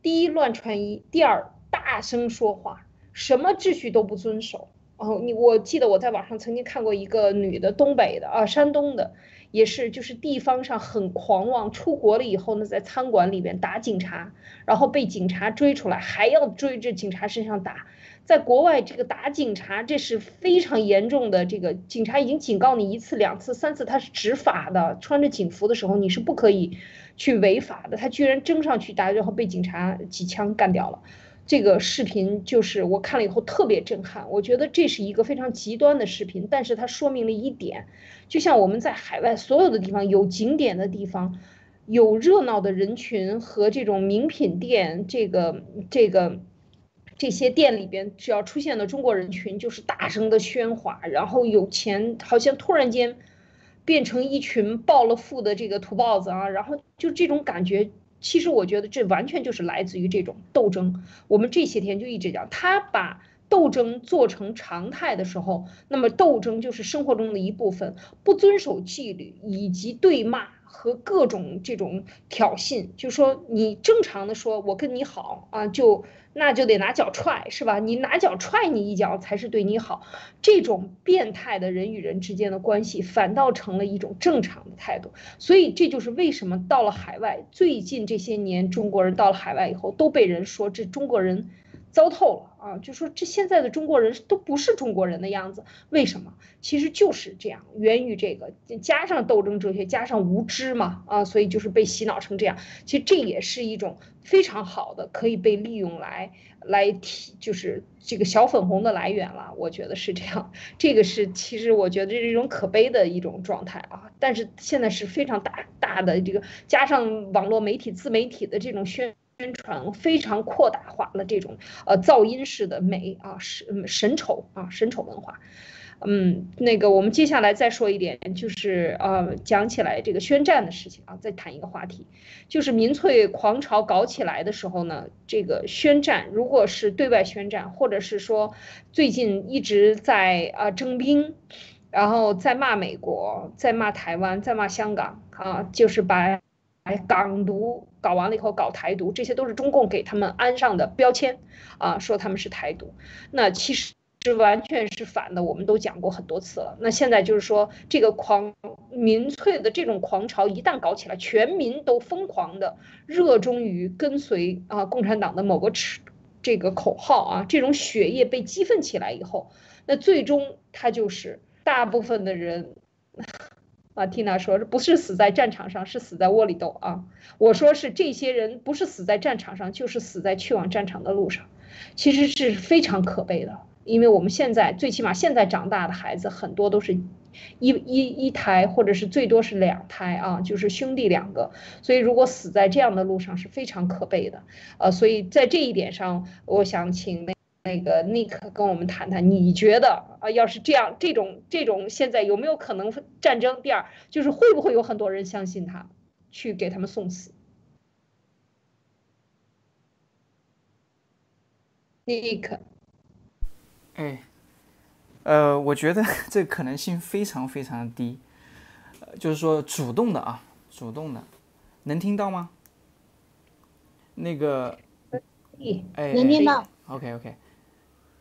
第一，乱穿衣；第二，大声说话，什么秩序都不遵守。哦，你我记得我在网上曾经看过一个女的，东北的啊，山东的。也是，就是地方上很狂妄，出国了以后呢，在餐馆里边打警察，然后被警察追出来，还要追着警察身上打。在国外，这个打警察这是非常严重的，这个警察已经警告你一次、两次、三次，他是执法的。穿着警服的时候，你是不可以去违法的。他居然争上去打，然后被警察几枪干掉了。这个视频就是我看了以后特别震撼，我觉得这是一个非常极端的视频，但是它说明了一点，就像我们在海外所有的地方有景点的地方，有热闹的人群和这种名品店，这个这个这些店里边，只要出现了中国人群，就是大声的喧哗，然后有钱好像突然间变成一群暴了富的这个土包子啊，然后就这种感觉。其实我觉得这完全就是来自于这种斗争。我们这些天就一直讲，他把斗争做成常态的时候，那么斗争就是生活中的一部分。不遵守纪律以及对骂和各种这种挑衅，就说你正常的说，我跟你好啊，就。那就得拿脚踹，是吧？你拿脚踹你一脚才是对你好。这种变态的人与人之间的关系，反倒成了一种正常的态度。所以这就是为什么到了海外，最近这些年中国人到了海外以后，都被人说这中国人糟透了啊！就说这现在的中国人都不是中国人的样子，为什么？其实就是这样，源于这个加上斗争哲学，加上无知嘛啊，所以就是被洗脑成这样。其实这也是一种非常好的可以被利用来来提，就是这个小粉红的来源了。我觉得是这样，这个是其实我觉得这是一种可悲的一种状态啊。但是现在是非常大大的这个加上网络媒体、自媒体的这种宣。宣传非常扩大化了这种呃噪音式的美啊神神丑啊神丑文化，嗯，那个我们接下来再说一点，就是呃讲起来这个宣战的事情啊，再谈一个话题，就是民粹狂潮搞起来的时候呢，这个宣战如果是对外宣战，或者是说最近一直在啊征兵，然后在骂美国，在骂台湾，在骂香港啊，就是把。港独搞完了以后搞台独，这些都是中共给他们安上的标签啊，说他们是台独。那其实是完全是反的，我们都讲过很多次了。那现在就是说，这个狂民粹的这种狂潮一旦搞起来，全民都疯狂的热衷于跟随啊共产党的某个持这个口号啊，这种血液被激愤起来以后，那最终他就是大部分的人。啊，Tina 说，不是死在战场上，是死在窝里斗啊。我说是这些人不是死在战场上，就是死在去往战场的路上，其实是非常可悲的。因为我们现在最起码现在长大的孩子很多都是一一一胎，或者是最多是两胎啊，就是兄弟两个。所以如果死在这样的路上是非常可悲的。呃，所以在这一点上，我想请那。那个 Nick 跟我们谈谈，你觉得啊，要是这样，这种这种现在有没有可能战争？第二，就是会不会有很多人相信他，去给他们送死？Nick，哎，呃，我觉得 这可能性非常非常低，呃，就是说主动的啊，主动的，能听到吗？那个，哎，能听到。OK OK。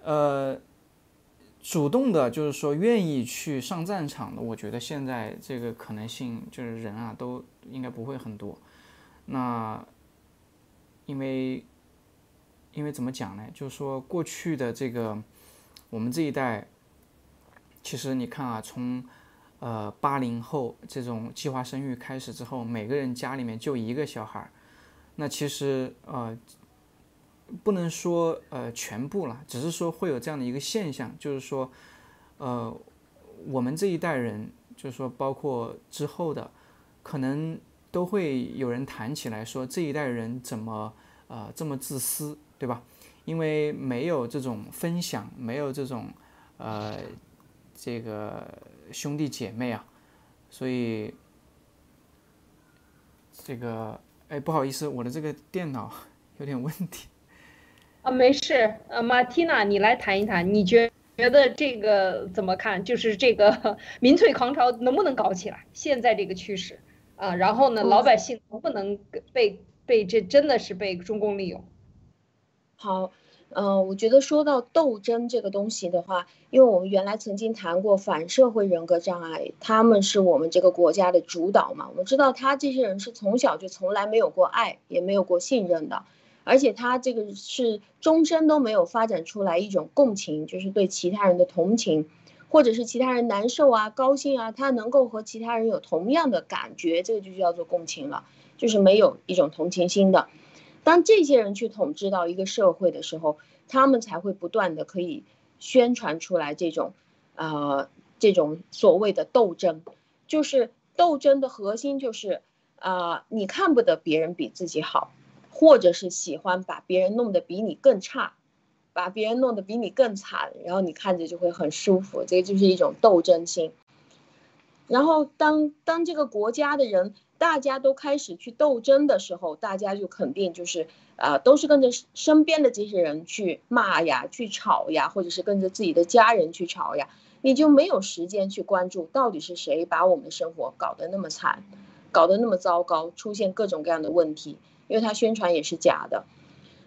呃，主动的，就是说愿意去上战场的，我觉得现在这个可能性就是人啊，都应该不会很多。那因为因为怎么讲呢？就是说过去的这个我们这一代，其实你看啊，从呃八零后这种计划生育开始之后，每个人家里面就一个小孩儿，那其实呃。不能说呃全部了，只是说会有这样的一个现象，就是说，呃，我们这一代人，就是说包括之后的，可能都会有人谈起来说这一代人怎么呃这么自私，对吧？因为没有这种分享，没有这种呃这个兄弟姐妹啊，所以这个哎不好意思，我的这个电脑 有点问题。啊，没事，呃，马蒂娜，你来谈一谈，你觉觉得这个怎么看？就是这个 民粹狂潮能不能搞起来？现在这个趋势啊，然后呢，老百姓能不能被被这真的是被中共利用？好，嗯，我觉得说到斗争这个东西的话，因为我们原来曾经谈过反社会人格障碍，他们是我们这个国家的主导嘛，我们知道他这些人是从小就从来没有过爱，也没有过信任的。而且他这个是终身都没有发展出来一种共情，就是对其他人的同情，或者是其他人难受啊、高兴啊，他能够和其他人有同样的感觉，这个就叫做共情了，就是没有一种同情心的。当这些人去统治到一个社会的时候，他们才会不断的可以宣传出来这种，呃，这种所谓的斗争，就是斗争的核心就是，啊，你看不得别人比自己好。或者是喜欢把别人弄得比你更差，把别人弄得比你更惨，然后你看着就会很舒服，这个就是一种斗争心。然后当当这个国家的人大家都开始去斗争的时候，大家就肯定就是啊，都是跟着身边的这些人去骂呀、去吵呀，或者是跟着自己的家人去吵呀，你就没有时间去关注到底是谁把我们的生活搞得那么惨，搞得那么糟糕，出现各种各样的问题。因为他宣传也是假的，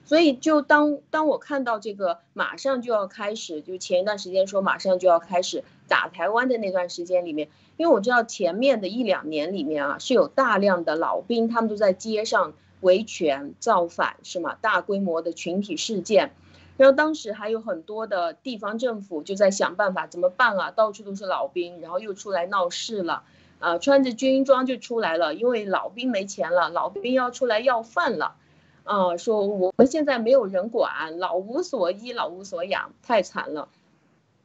所以就当当我看到这个马上就要开始，就前一段时间说马上就要开始打台湾的那段时间里面，因为我知道前面的一两年里面啊是有大量的老兵，他们都在街上维权造反，是吗？大规模的群体事件，然后当时还有很多的地方政府就在想办法怎么办啊，到处都是老兵，然后又出来闹事了，啊，穿着军装就出来了，因为老兵没钱了，老兵要出来要饭了，啊，说我们现在没有人管，老无所依，老无所养，太惨了。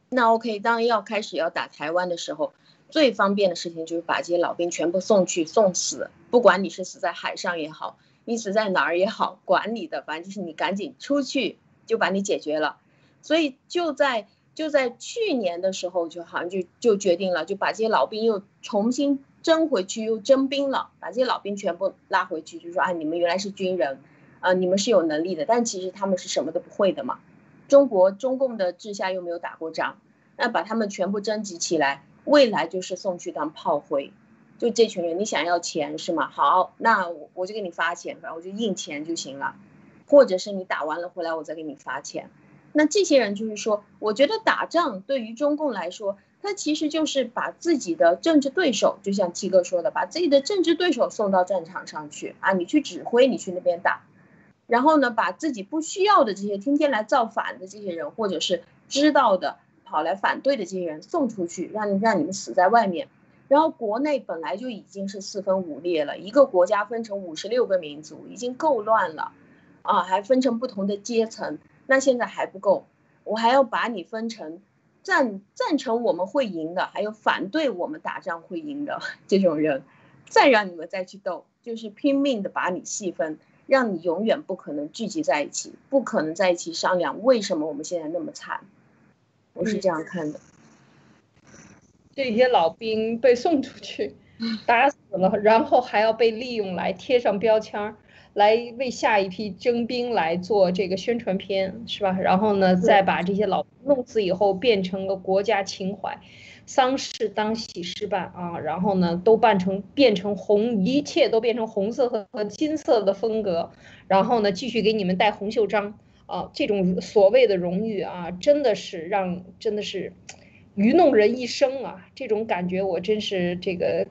那 OK，当要开始要打台湾的时候，最方便的事情就是把这些老兵全部送去送死，不管你是死在海上也好，你死在哪儿也好，管你的，反正就是你赶紧出去。就把你解决了，所以就在就在去年的时候，就好像就就决定了，就把这些老兵又重新征回去，又征兵了，把这些老兵全部拉回去，就说啊，你们原来是军人，啊，你们是有能力的，但其实他们是什么都不会的嘛。中国中共的治下又没有打过仗，那把他们全部征集起来，未来就是送去当炮灰。就这群人，你想要钱是吗？好，那我我就给你发钱，反正我就印钱就行了。或者是你打完了回来，我再给你发钱。那这些人就是说，我觉得打仗对于中共来说，他其实就是把自己的政治对手，就像七哥说的，把自己的政治对手送到战场上去啊，你去指挥，你去那边打。然后呢，把自己不需要的这些天天来造反的这些人，或者是知道的跑来反对的这些人送出去，让让你们死在外面。然后国内本来就已经是四分五裂了，一个国家分成五十六个民族，已经够乱了。啊，还分成不同的阶层，那现在还不够，我还要把你分成赞赞成我们会赢的，还有反对我们打仗会赢的这种人，再让你们再去斗，就是拼命的把你细分，让你永远不可能聚集在一起，不可能在一起商量为什么我们现在那么惨，我是这样看的。这些老兵被送出去 打死了，然后还要被利用来贴上标签儿。来为下一批征兵来做这个宣传片，是吧？然后呢，再把这些老弄死以后，变成了国家情怀，丧事当喜事办啊。然后呢，都办成变成红，一切都变成红色和和金色的风格。然后呢，继续给你们戴红袖章啊。这种所谓的荣誉啊，真的是让真的是愚弄人一生啊。这种感觉我真是这个。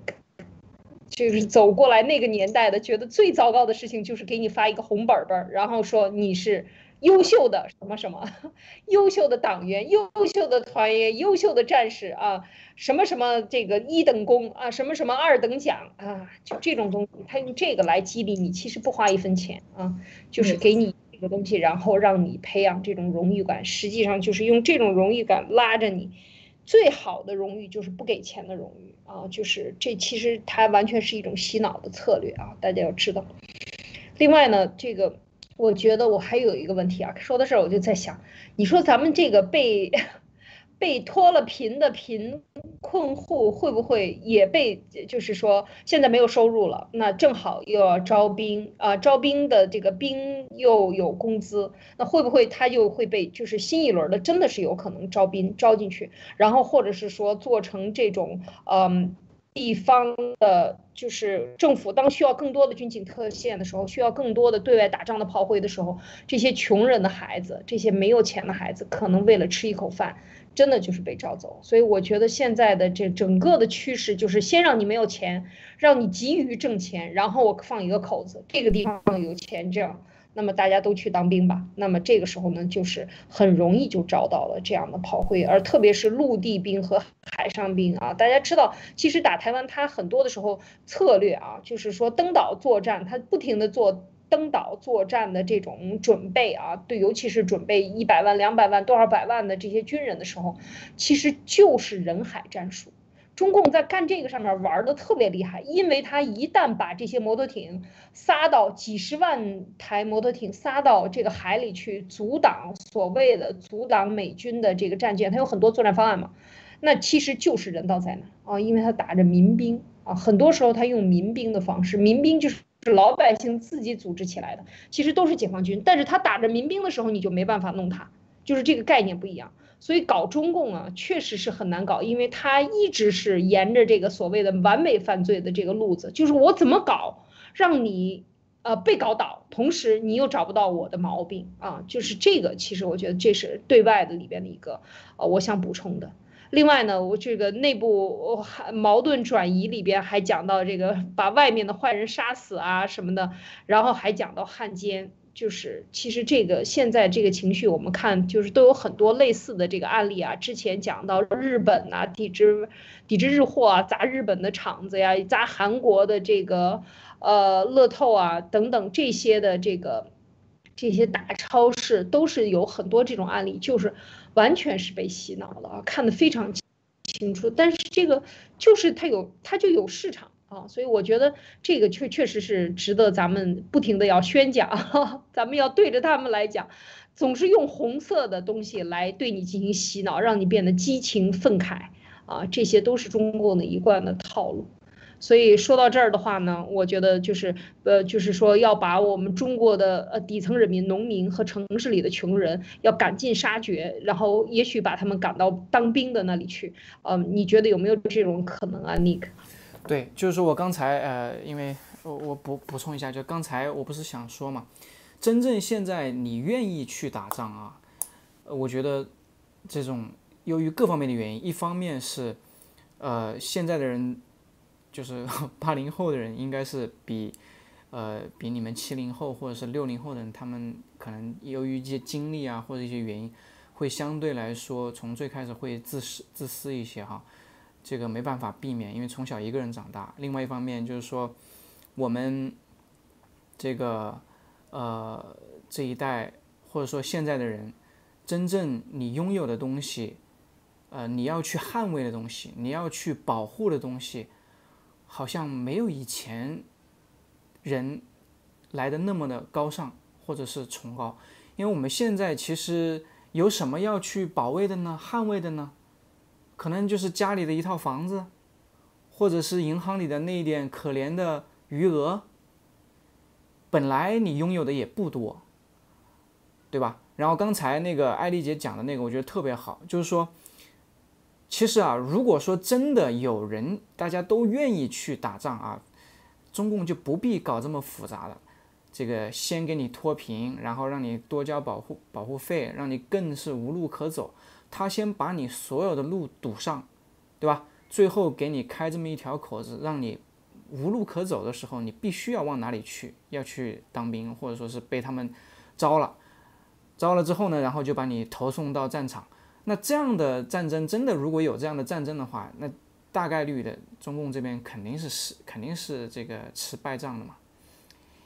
就是走过来那个年代的，觉得最糟糕的事情就是给你发一个红本本，然后说你是优秀的什么什么，优秀的党员、优秀的团员、优秀的战士啊，什么什么这个一等功啊，什么什么二等奖啊，就这种东西，他用这个来激励你，其实不花一分钱啊，就是给你这个东西，然后让你培养这种荣誉感，实际上就是用这种荣誉感拉着你。最好的荣誉就是不给钱的荣誉啊，就是这其实它完全是一种洗脑的策略啊，大家要知道。另外呢，这个我觉得我还有一个问题啊，说到这儿我就在想，你说咱们这个被。被脱了贫的贫困户会不会也被，就是说现在没有收入了，那正好又要招兵啊，招兵的这个兵又有工资，那会不会他就会被就是新一轮的真的是有可能招兵招进去，然后或者是说做成这种嗯地方的，就是政府当需要更多的军警特线的时候，需要更多的对外打仗的炮灰的时候，这些穷人的孩子，这些没有钱的孩子，可能为了吃一口饭。真的就是被招走，所以我觉得现在的这整个的趋势就是先让你没有钱，让你急于挣钱，然后我放一个口子，这个地方有钱这样，那么大家都去当兵吧。那么这个时候呢，就是很容易就招到了这样的炮灰，而特别是陆地兵和海上兵啊，大家知道，其实打台湾它很多的时候策略啊，就是说登岛作战，它不停的做。登岛作战的这种准备啊，对，尤其是准备一百万、两百万、多少百万的这些军人的时候，其实就是人海战术。中共在干这个上面玩的特别厉害，因为他一旦把这些摩托艇撒到几十万台摩托艇撒到这个海里去，阻挡所谓的阻挡美军的这个战舰，他有很多作战方案嘛，那其实就是人道灾难啊，因为他打着民兵啊，很多时候他用民兵的方式，民兵就是。是老百姓自己组织起来的，其实都是解放军，但是他打着民兵的时候，你就没办法弄他，就是这个概念不一样。所以搞中共啊，确实是很难搞，因为他一直是沿着这个所谓的完美犯罪的这个路子，就是我怎么搞，让你呃被搞倒，同时你又找不到我的毛病啊，就是这个，其实我觉得这是对外的里边的一个呃，我想补充的。另外呢，我这个内部矛盾转移里边还讲到这个把外面的坏人杀死啊什么的，然后还讲到汉奸，就是其实这个现在这个情绪，我们看就是都有很多类似的这个案例啊。之前讲到日本呐，抵制抵制日货啊，砸日本的厂子呀，砸韩国的这个呃乐透啊等等这些的这个这些大超市都是有很多这种案例，就是完全是被洗脑了啊，看得非常清楚。但是这个就是它有它就有市场。啊，所以我觉得这个确确实是值得咱们不停的要宣讲，咱们要对着他们来讲，总是用红色的东西来对你进行洗脑，让你变得激情愤慨啊，这些都是中共的一贯的套路。所以说到这儿的话呢，我觉得就是呃，就是说要把我们中国的呃底层人民、农民和城市里的穷人要赶尽杀绝，然后也许把他们赶到当兵的那里去。嗯，你觉得有没有这种可能啊，Nick？对，就是说我刚才呃，因为我我补补充一下，就刚才我不是想说嘛，真正现在你愿意去打仗啊，我觉得这种由于各方面的原因，一方面是呃现在的人就是 八零后的人，应该是比呃比你们七零后或者是六零后的人，他们可能由于一些经历啊或者一些原因，会相对来说从最开始会自私自私一些哈。这个没办法避免，因为从小一个人长大。另外一方面就是说，我们这个呃这一代或者说现在的人，真正你拥有的东西，呃你要去捍卫的东西，你要去保护的东西，好像没有以前人来的那么的高尚或者是崇高。因为我们现在其实有什么要去保卫的呢？捍卫的呢？可能就是家里的一套房子，或者是银行里的那一点可怜的余额。本来你拥有的也不多，对吧？然后刚才那个艾丽姐讲的那个，我觉得特别好，就是说，其实啊，如果说真的有人大家都愿意去打仗啊，中共就不必搞这么复杂的，这个先给你脱贫，然后让你多交保护保护费，让你更是无路可走。他先把你所有的路堵上，对吧？最后给你开这么一条口子，让你无路可走的时候，你必须要往哪里去？要去当兵，或者说是被他们招了。招了之后呢，然后就把你投送到战场。那这样的战争，真的如果有这样的战争的话，那大概率的中共这边肯定是是肯定是这个吃败仗的嘛。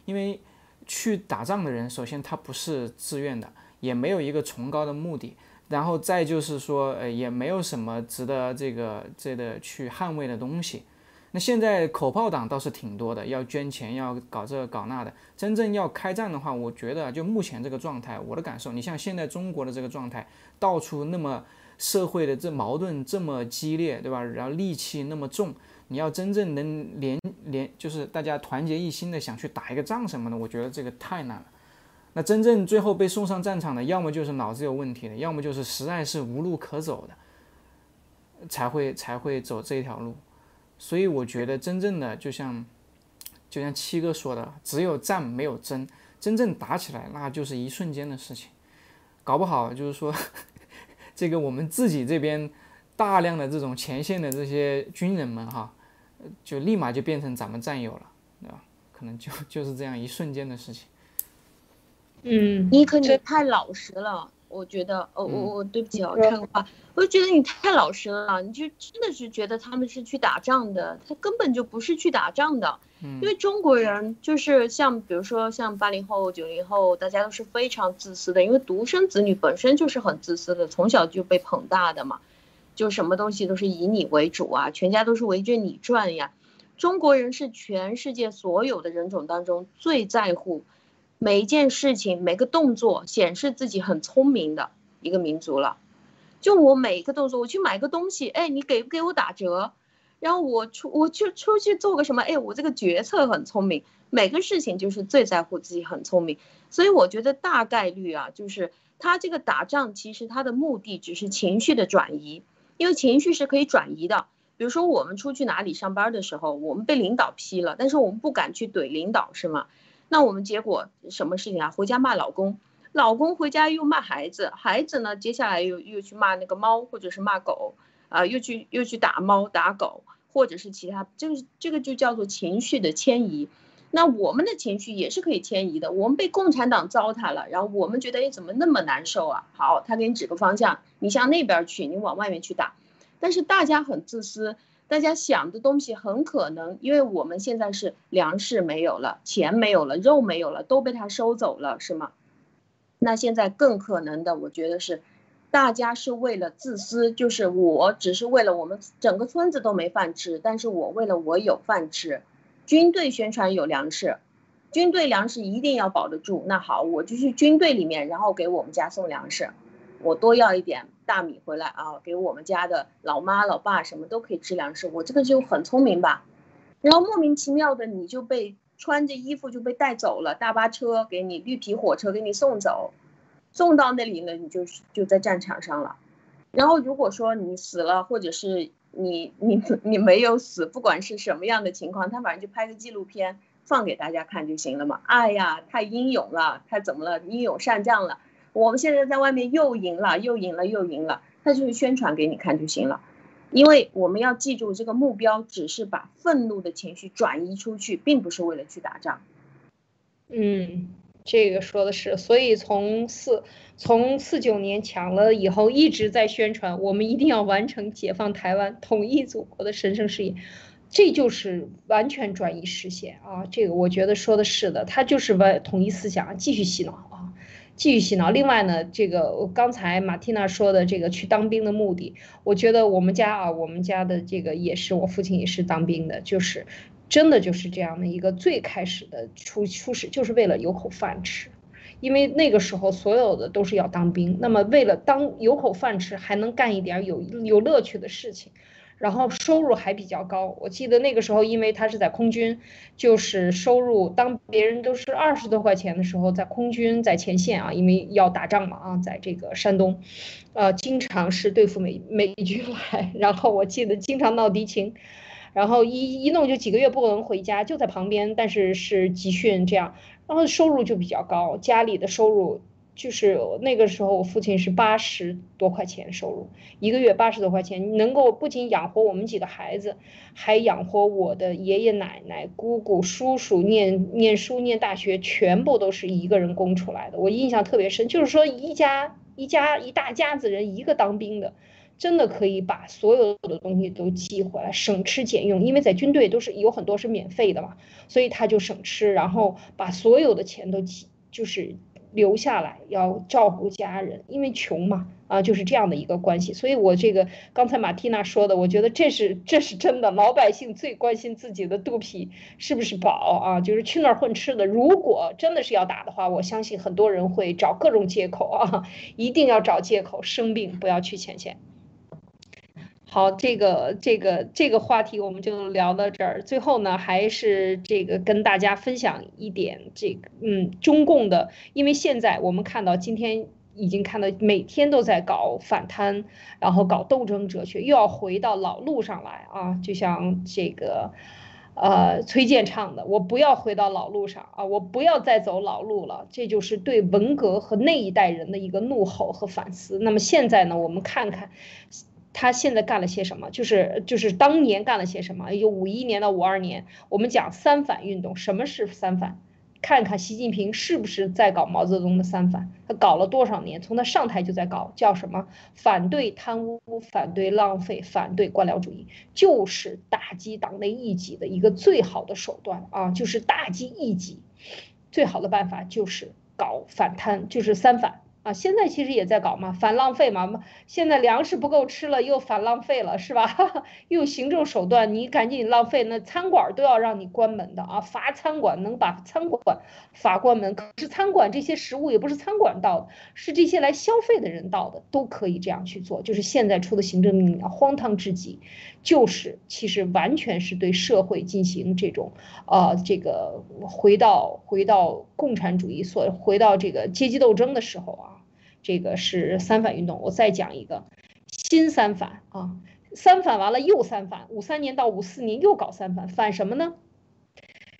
因为去打仗的人，首先他不是自愿的，也没有一个崇高的目的。然后再就是说，呃，也没有什么值得这个这个去捍卫的东西。那现在口炮党倒是挺多的，要捐钱，要搞这搞那的。真正要开战的话，我觉得就目前这个状态，我的感受，你像现在中国的这个状态，到处那么社会的这矛盾这么激烈，对吧？然后戾气那么重，你要真正能连连就是大家团结一心的想去打一个仗什么的，我觉得这个太难了。那真正最后被送上战场的，要么就是脑子有问题的，要么就是实在是无路可走的，才会才会走这条路。所以我觉得真正的就像就像七哥说的，只有战没有争，真正打起来那就是一瞬间的事情，搞不好就是说 这个我们自己这边大量的这种前线的这些军人们哈，就立马就变成咱们战友了，对吧？可能就就是这样一瞬间的事情。嗯，你可你太老实了，我觉得，哦，我我对不起哦，插个话，我就觉得你太老实了，你就真的是觉得他们是去打仗的，他根本就不是去打仗的，因为中国人就是像比如说像八零后、九零后，大家都是非常自私的，因为独生子女本身就是很自私的，从小就被捧大的嘛，就什么东西都是以你为主啊，全家都是围着你转呀，中国人是全世界所有的人种当中最在乎。每一件事情，每个动作显示自己很聪明的一个民族了。就我每一个动作，我去买个东西，哎，你给不给我打折？然后我出，我去出去做个什么，哎，我这个决策很聪明。每个事情就是最在乎自己很聪明。所以我觉得大概率啊，就是他这个打仗，其实他的目的只是情绪的转移，因为情绪是可以转移的。比如说我们出去哪里上班的时候，我们被领导批了，但是我们不敢去怼领导，是吗？那我们结果什么事情啊？回家骂老公，老公回家又骂孩子，孩子呢，接下来又又去骂那个猫，或者是骂狗，啊，又去又去打猫打狗，或者是其他，就是这个就叫做情绪的迁移。那我们的情绪也是可以迁移的。我们被共产党糟蹋了，然后我们觉得，哎，怎么那么难受啊？好，他给你指个方向，你向那边去，你往外面去打。但是大家很自私，大家想的东西很可能，因为我们现在是粮食没有了，钱没有了，肉没有了，都被他收走了，是吗？那现在更可能的，我觉得是，大家是为了自私，就是我只是为了我们整个村子都没饭吃，但是我为了我有饭吃。军队宣传有粮食，军队粮食一定要保得住。那好，我就去军队里面，然后给我们家送粮食，我多要一点大米回来啊，给我们家的老妈老爸什么都可以吃粮食。我这个就很聪明吧？然后莫名其妙的你就被穿着衣服就被带走了，大巴车给你绿皮火车给你送走，送到那里呢，你就就在战场上了。然后如果说你死了，或者是。你你你没有死，不管是什么样的情况，他反正就拍个纪录片放给大家看就行了嘛。哎呀，太英勇了，他怎么了？英勇善将了。我们现在在外面又赢了，又赢了，又赢了，他就是宣传给你看就行了。因为我们要记住，这个目标只是把愤怒的情绪转移出去，并不是为了去打仗。嗯。这个说的是，所以从四从四九年抢了以后，一直在宣传，我们一定要完成解放台湾、统一祖国的神圣事业，这就是完全转移视线啊！这个我觉得说的是的，他就是为统一思想继续洗脑，继续洗脑。另外呢，这个刚才马蒂娜说的这个去当兵的目的，我觉得我们家啊，我们家的这个也是，我父亲也是当兵的，就是。真的就是这样的一个最开始的初初始，就是为了有口饭吃，因为那个时候所有的都是要当兵，那么为了当有口饭吃，还能干一点有有乐趣的事情，然后收入还比较高。我记得那个时候，因为他是在空军，就是收入当别人都是二十多块钱的时候，在空军在前线啊，因为要打仗嘛啊，在这个山东，呃，经常是对付美美军来，然后我记得经常闹敌情。然后一一弄就几个月不能回家，就在旁边，但是是集训这样，然后收入就比较高，家里的收入就是那个时候我父亲是八十多块钱收入，一个月八十多块钱，能够不仅养活我们几个孩子，还养活我的爷爷奶奶、姑姑、叔叔念念书念大学，全部都是一个人供出来的。我印象特别深，就是说一家一家一大家子人一个当兵的。真的可以把所有的东西都寄回来，省吃俭用，因为在军队都是有很多是免费的嘛，所以他就省吃，然后把所有的钱都寄，就是留下来要照顾家人，因为穷嘛，啊，就是这样的一个关系。所以我这个刚才马蒂娜说的，我觉得这是这是真的，老百姓最关心自己的肚皮是不是饱啊，就是去那儿混吃的。如果真的是要打的话，我相信很多人会找各种借口啊，一定要找借口，生病不要去前线。好，这个这个这个话题我们就聊到这儿。最后呢，还是这个跟大家分享一点，这个嗯，中共的，因为现在我们看到今天已经看到每天都在搞反贪，然后搞斗争哲学，又要回到老路上来啊。就像这个呃崔健唱的：“我不要回到老路上啊，我不要再走老路了。”这就是对文革和那一代人的一个怒吼和反思。那么现在呢，我们看看。他现在干了些什么？就是就是当年干了些什么？有五一年到五二年，我们讲三反运动，什么是三反？看看习近平是不是在搞毛泽东的三反？他搞了多少年？从他上台就在搞，叫什么？反对贪污，反对浪费，反对官僚主义，就是打击党内异己的一个最好的手段啊！就是打击异己，最好的办法就是搞反贪，就是三反。啊，现在其实也在搞嘛，反浪费嘛。现在粮食不够吃了，又反浪费了，是吧？又行政手段，你赶紧浪费，那餐馆都要让你关门的啊！罚餐馆，能把餐馆罚关门。可是餐馆这些食物也不是餐馆倒的，是这些来消费的人倒的，都可以这样去做。就是现在出的行政命令啊，荒唐至极，就是其实完全是对社会进行这种呃这个回到回到共产主义所回到这个阶级斗争的时候啊。这个是三反运动，我再讲一个新三反啊，三反完了又三反，五三年到五四年又搞三反，反什么呢？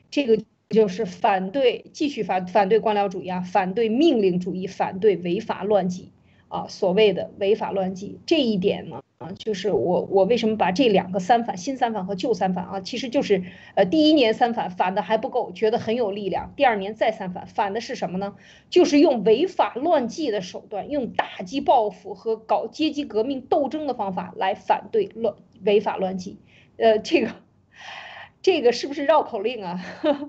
这个就是反对继续反反对官僚主义啊，反对命令主义，反对违法乱纪啊所谓的违法乱纪。这一点呢，啊，就是我我为什么把这两个三反，新三反和旧三反啊，其实就是呃第一年三反反的还不够，觉得很有力量，第二年再三反，反的是什么呢？就是用违法乱纪的手段，用打击报复和搞阶级革命斗争的方法来反对乱违法乱纪。呃，这个。这个是不是绕口令啊？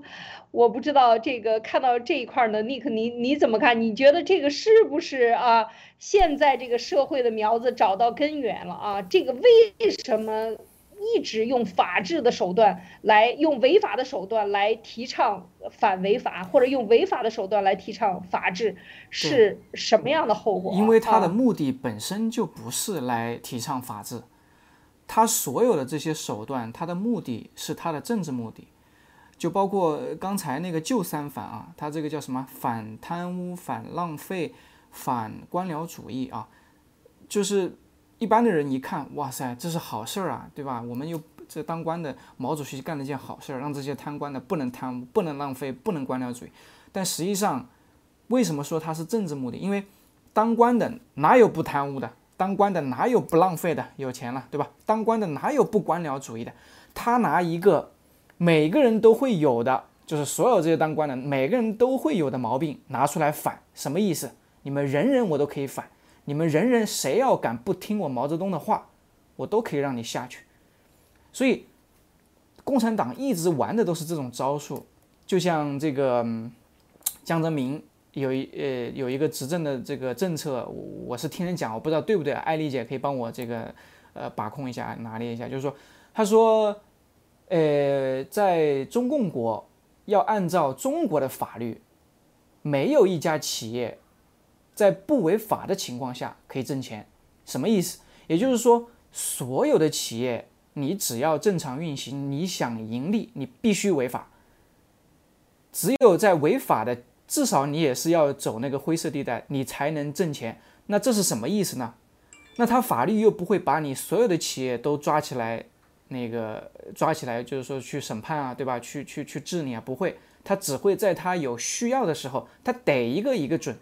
我不知道。这个看到这一块呢，Nick，你你怎么看？你觉得这个是不是啊？现在这个社会的苗子找到根源了啊？这个为什么一直用法治的手段来用违法的手段来提倡反违法，或者用违法的手段来提倡法治，是什么样的后果？因为他的目的本身就不是来提倡法治。他所有的这些手段，他的目的是他的政治目的，就包括刚才那个旧三反啊，他这个叫什么？反贪污、反浪费、反官僚主义啊，就是一般的人一看，哇塞，这是好事儿啊，对吧？我们又这当官的毛主席干了件好事儿，让这些贪官的不能贪污、不能浪费、不能官僚主义。但实际上，为什么说他是政治目的？因为当官的哪有不贪污的？当官的哪有不浪费的？有钱了，对吧？当官的哪有不官僚主义的？他拿一个每个人都会有的，就是所有这些当官的每个人都会有的毛病拿出来反，什么意思？你们人人我都可以反，你们人人谁要敢不听我毛泽东的话，我都可以让你下去。所以，共产党一直玩的都是这种招数，就像这个江泽民。有一呃有一个执政的这个政策，我是听人讲，我不知道对不对。艾丽姐可以帮我这个呃把控一下，拿捏一下。就是说，他说，呃，在中共国要按照中国的法律，没有一家企业在不违法的情况下可以挣钱。什么意思？也就是说，所有的企业你只要正常运行，你想盈利，你必须违法。只有在违法的。至少你也是要走那个灰色地带，你才能挣钱。那这是什么意思呢？那他法律又不会把你所有的企业都抓起来，那个抓起来就是说去审判啊，对吧？去去去治你啊，不会。他只会在他有需要的时候，他逮一个一个准。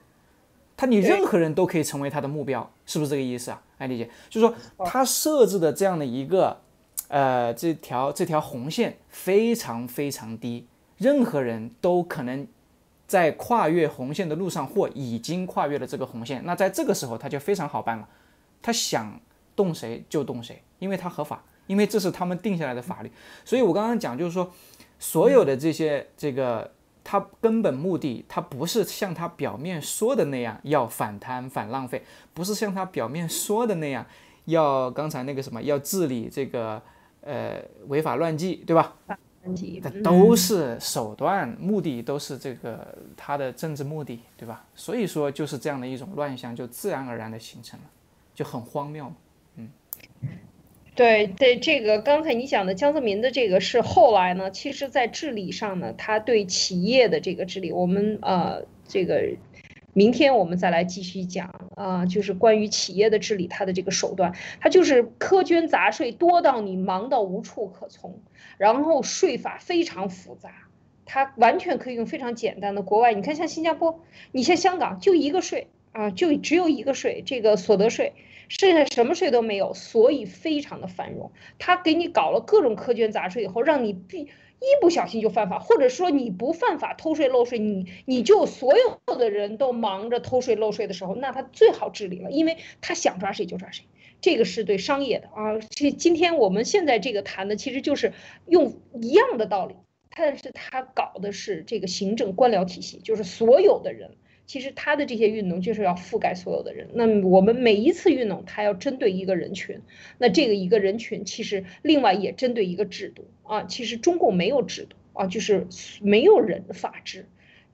他你任何人都可以成为他的目标，是不是这个意思啊？艾丽姐，就是说他设置的这样的一个，呃，这条这条红线非常非常低，任何人都可能。在跨越红线的路上，或已经跨越了这个红线，那在这个时候他就非常好办了，他想动谁就动谁，因为他合法，因为这是他们定下来的法律。所以我刚刚讲就是说，所有的这些这个，他根本目的，他不是像他表面说的那样要反贪反浪费，不是像他表面说的那样要刚才那个什么要治理这个呃违法乱纪，对吧？它都是手段，目的都是这个他的政治目的，对吧？所以说就是这样的一种乱象，就自然而然的形成了，就很荒谬。嗯，对对，这个刚才你讲的江泽民的这个是后来呢，其实在治理上呢，他对企业的这个治理，我们呃这个。明天我们再来继续讲啊，就是关于企业的治理，它的这个手段，它就是苛捐杂税多到你忙到无处可从，然后税法非常复杂，它完全可以用非常简单的国外，你看像新加坡，你像香港就一个税啊，就只有一个税，这个所得税，剩下什么税都没有，所以非常的繁荣。他给你搞了各种苛捐杂税以后，让你必。一不小心就犯法，或者说你不犯法偷税漏税，你你就所有的人都忙着偷税漏税的时候，那他最好治理了，因为他想抓谁就抓谁，这个是对商业的啊。这今天我们现在这个谈的其实就是用一样的道理，但是他搞的是这个行政官僚体系，就是所有的人。其实他的这些运动就是要覆盖所有的人。那我们每一次运动，他要针对一个人群。那这个一个人群，其实另外也针对一个制度啊。其实中共没有制度啊，就是没有人法治，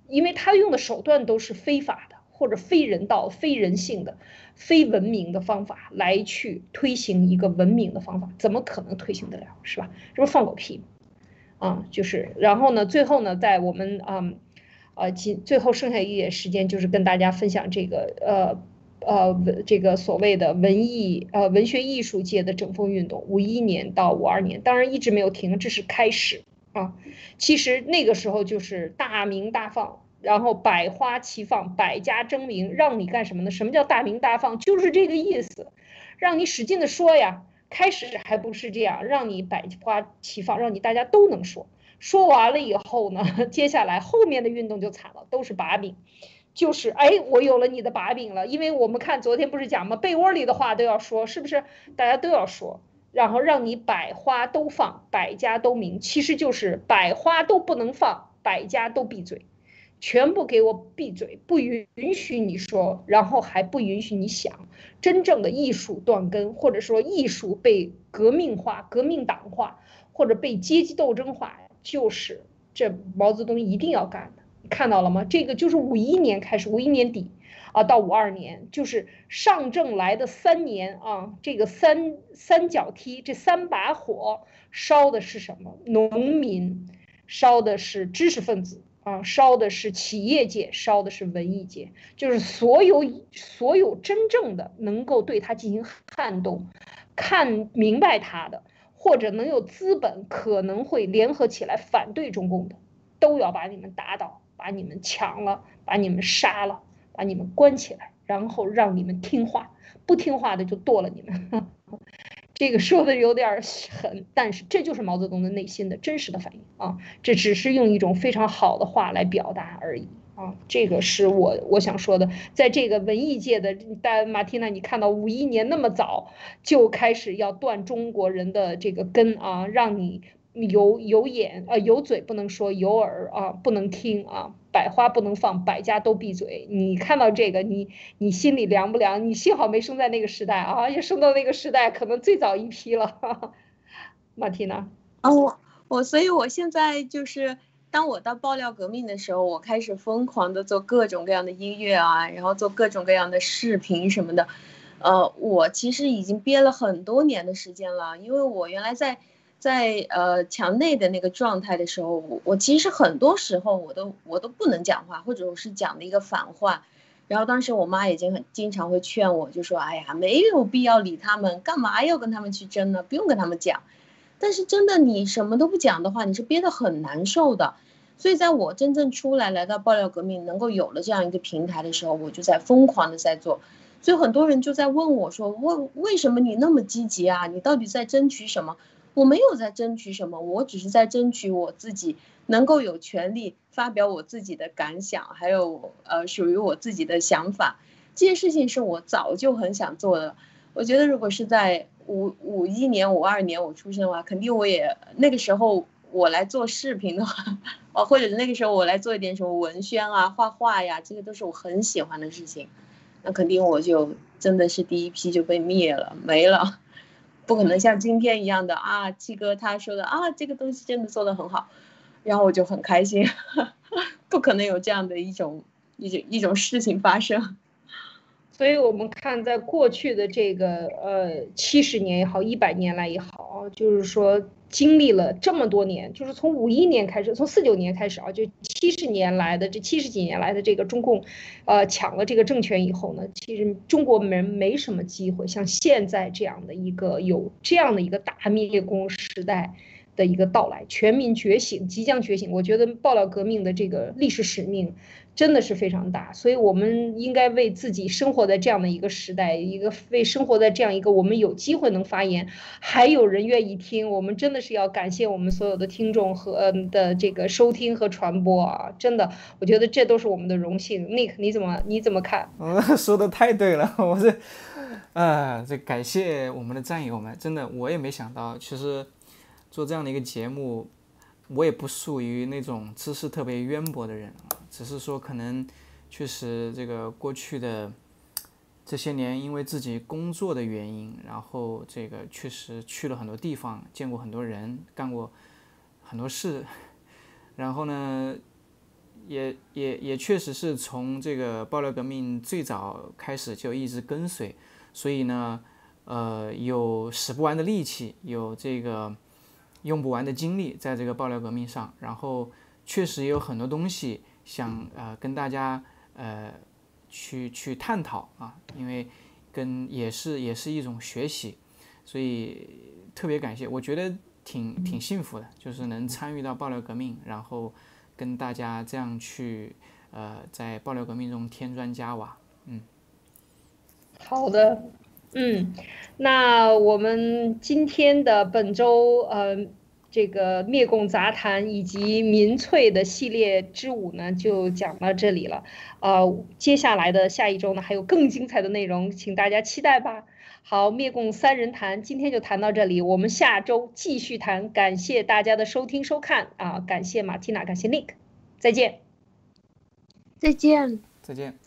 因为他用的手段都是非法的，或者非人道、非人性的、非文明的方法来去推行一个文明的方法，怎么可能推行得了？是吧？这不是放狗屁吗？啊，就是。然后呢，最后呢，在我们啊。呃，今最后剩下一点时间，就是跟大家分享这个呃呃文这个所谓的文艺呃文学艺术界的整风运动，五一年到五二年，当然一直没有停，这是开始啊。其实那个时候就是大鸣大放，然后百花齐放，百家争鸣，让你干什么呢？什么叫大鸣大放？就是这个意思，让你使劲的说呀。开始还不是这样，让你百花齐放，让你大家都能说。说完了以后呢，接下来后面的运动就惨了，都是把柄，就是哎，我有了你的把柄了，因为我们看昨天不是讲吗？被窝里的话都要说，是不是？大家都要说，然后让你百花都放，百家都鸣，其实就是百花都不能放，百家都闭嘴。全部给我闭嘴，不允许你说，然后还不允许你想。真正的艺术断根，或者说艺术被革命化、革命党化，或者被阶级斗争化，就是这毛泽东一定要干的。看到了吗？这个就是五一年开始，五一年底啊，到五二年，就是上证来的三年啊，这个三三角梯，这三把火烧的是什么？农民，烧的是知识分子。啊，烧的是企业界，烧的是文艺界，就是所有所有真正的能够对他进行撼动、看明白他的，或者能有资本可能会联合起来反对中共的，都要把你们打倒，把你们抢了，把你们杀了，把你们关起来，然后让你们听话，不听话的就剁了你们。这个说的有点狠，但是这就是毛泽东的内心的真实的反应啊！这只是用一种非常好的话来表达而已啊！这个是我我想说的，在这个文艺界的，但马蒂娜，你看到五一年那么早就开始要断中国人的这个根啊，让你。有有眼啊，有嘴不能说，有耳啊不能听啊，百花不能放，百家都闭嘴。你看到这个，你你心里凉不凉？你幸好没生在那个时代啊，要生到那个时代，可能最早一批了。马蒂娜，啊，我我，所以我现在就是，当我到爆料革命的时候，我开始疯狂的做各种各样的音乐啊，然后做各种各样的视频什么的。呃，我其实已经憋了很多年的时间了，因为我原来在。在呃墙内的那个状态的时候，我我其实很多时候我都我都不能讲话，或者我是讲的一个反话。然后当时我妈已经很经常会劝我，就说：“哎呀，没有必要理他们，干嘛要跟他们去争呢？不用跟他们讲。”但是真的，你什么都不讲的话，你是憋得很难受的。所以在我真正出来来到爆料革命，能够有了这样一个平台的时候，我就在疯狂的在做。所以很多人就在问我说：“问为什么你那么积极啊？你到底在争取什么？”我没有在争取什么，我只是在争取我自己能够有权利发表我自己的感想，还有呃属于我自己的想法。这些事情是我早就很想做的。我觉得如果是在五五一年、五二年我出生的话，肯定我也那个时候我来做视频的话，哦，或者那个时候我来做一点什么文宣啊、画画呀，这些都是我很喜欢的事情。那肯定我就真的是第一批就被灭了，没了。不可能像今天一样的啊，七哥他说的啊，这个东西真的做的很好，然后我就很开心，不可能有这样的一种一种一种事情发生。所以我们看，在过去的这个呃七十年也好，一百年来也好，哦就是说。经历了这么多年，就是从五一年开始，从四九年开始啊，就七十年来的这七十几年来的这个中共，呃，抢了这个政权以后呢，其实中国人没什么机会像现在这样的一个有这样的一个大灭工时代的一个到来，全民觉醒，即将觉醒。我觉得爆料革命的这个历史使命。真的是非常大，所以我们应该为自己生活在这样的一个时代，一个为生活在这样一个我们有机会能发言，还有人愿意听，我们真的是要感谢我们所有的听众和的这个收听和传播啊！真的，我觉得这都是我们的荣幸。Nick，你怎么你怎么看？嗯，说的太对了，我是，啊，这感谢我们的战友们，真的，我也没想到，其实做这样的一个节目。我也不属于那种知识特别渊博的人，只是说可能确实这个过去的这些年，因为自己工作的原因，然后这个确实去了很多地方，见过很多人，干过很多事，然后呢，也也也确实是从这个爆料革命最早开始就一直跟随，所以呢，呃，有使不完的力气，有这个。用不完的精力在这个爆料革命上，然后确实也有很多东西想呃跟大家呃去去探讨啊，因为跟也是也是一种学习，所以特别感谢，我觉得挺挺幸福的，就是能参与到爆料革命，然后跟大家这样去呃，在爆料革命中添砖加瓦。嗯，好的，嗯，那我们今天的本周呃这个灭共杂谈以及民粹的系列之五呢，就讲到这里了。呃，接下来的下一周呢，还有更精彩的内容，请大家期待吧。好，灭共三人谈今天就谈到这里，我们下周继续谈。感谢大家的收听收看啊，感谢马蒂娜，感谢 Nick，再见，再见，再见。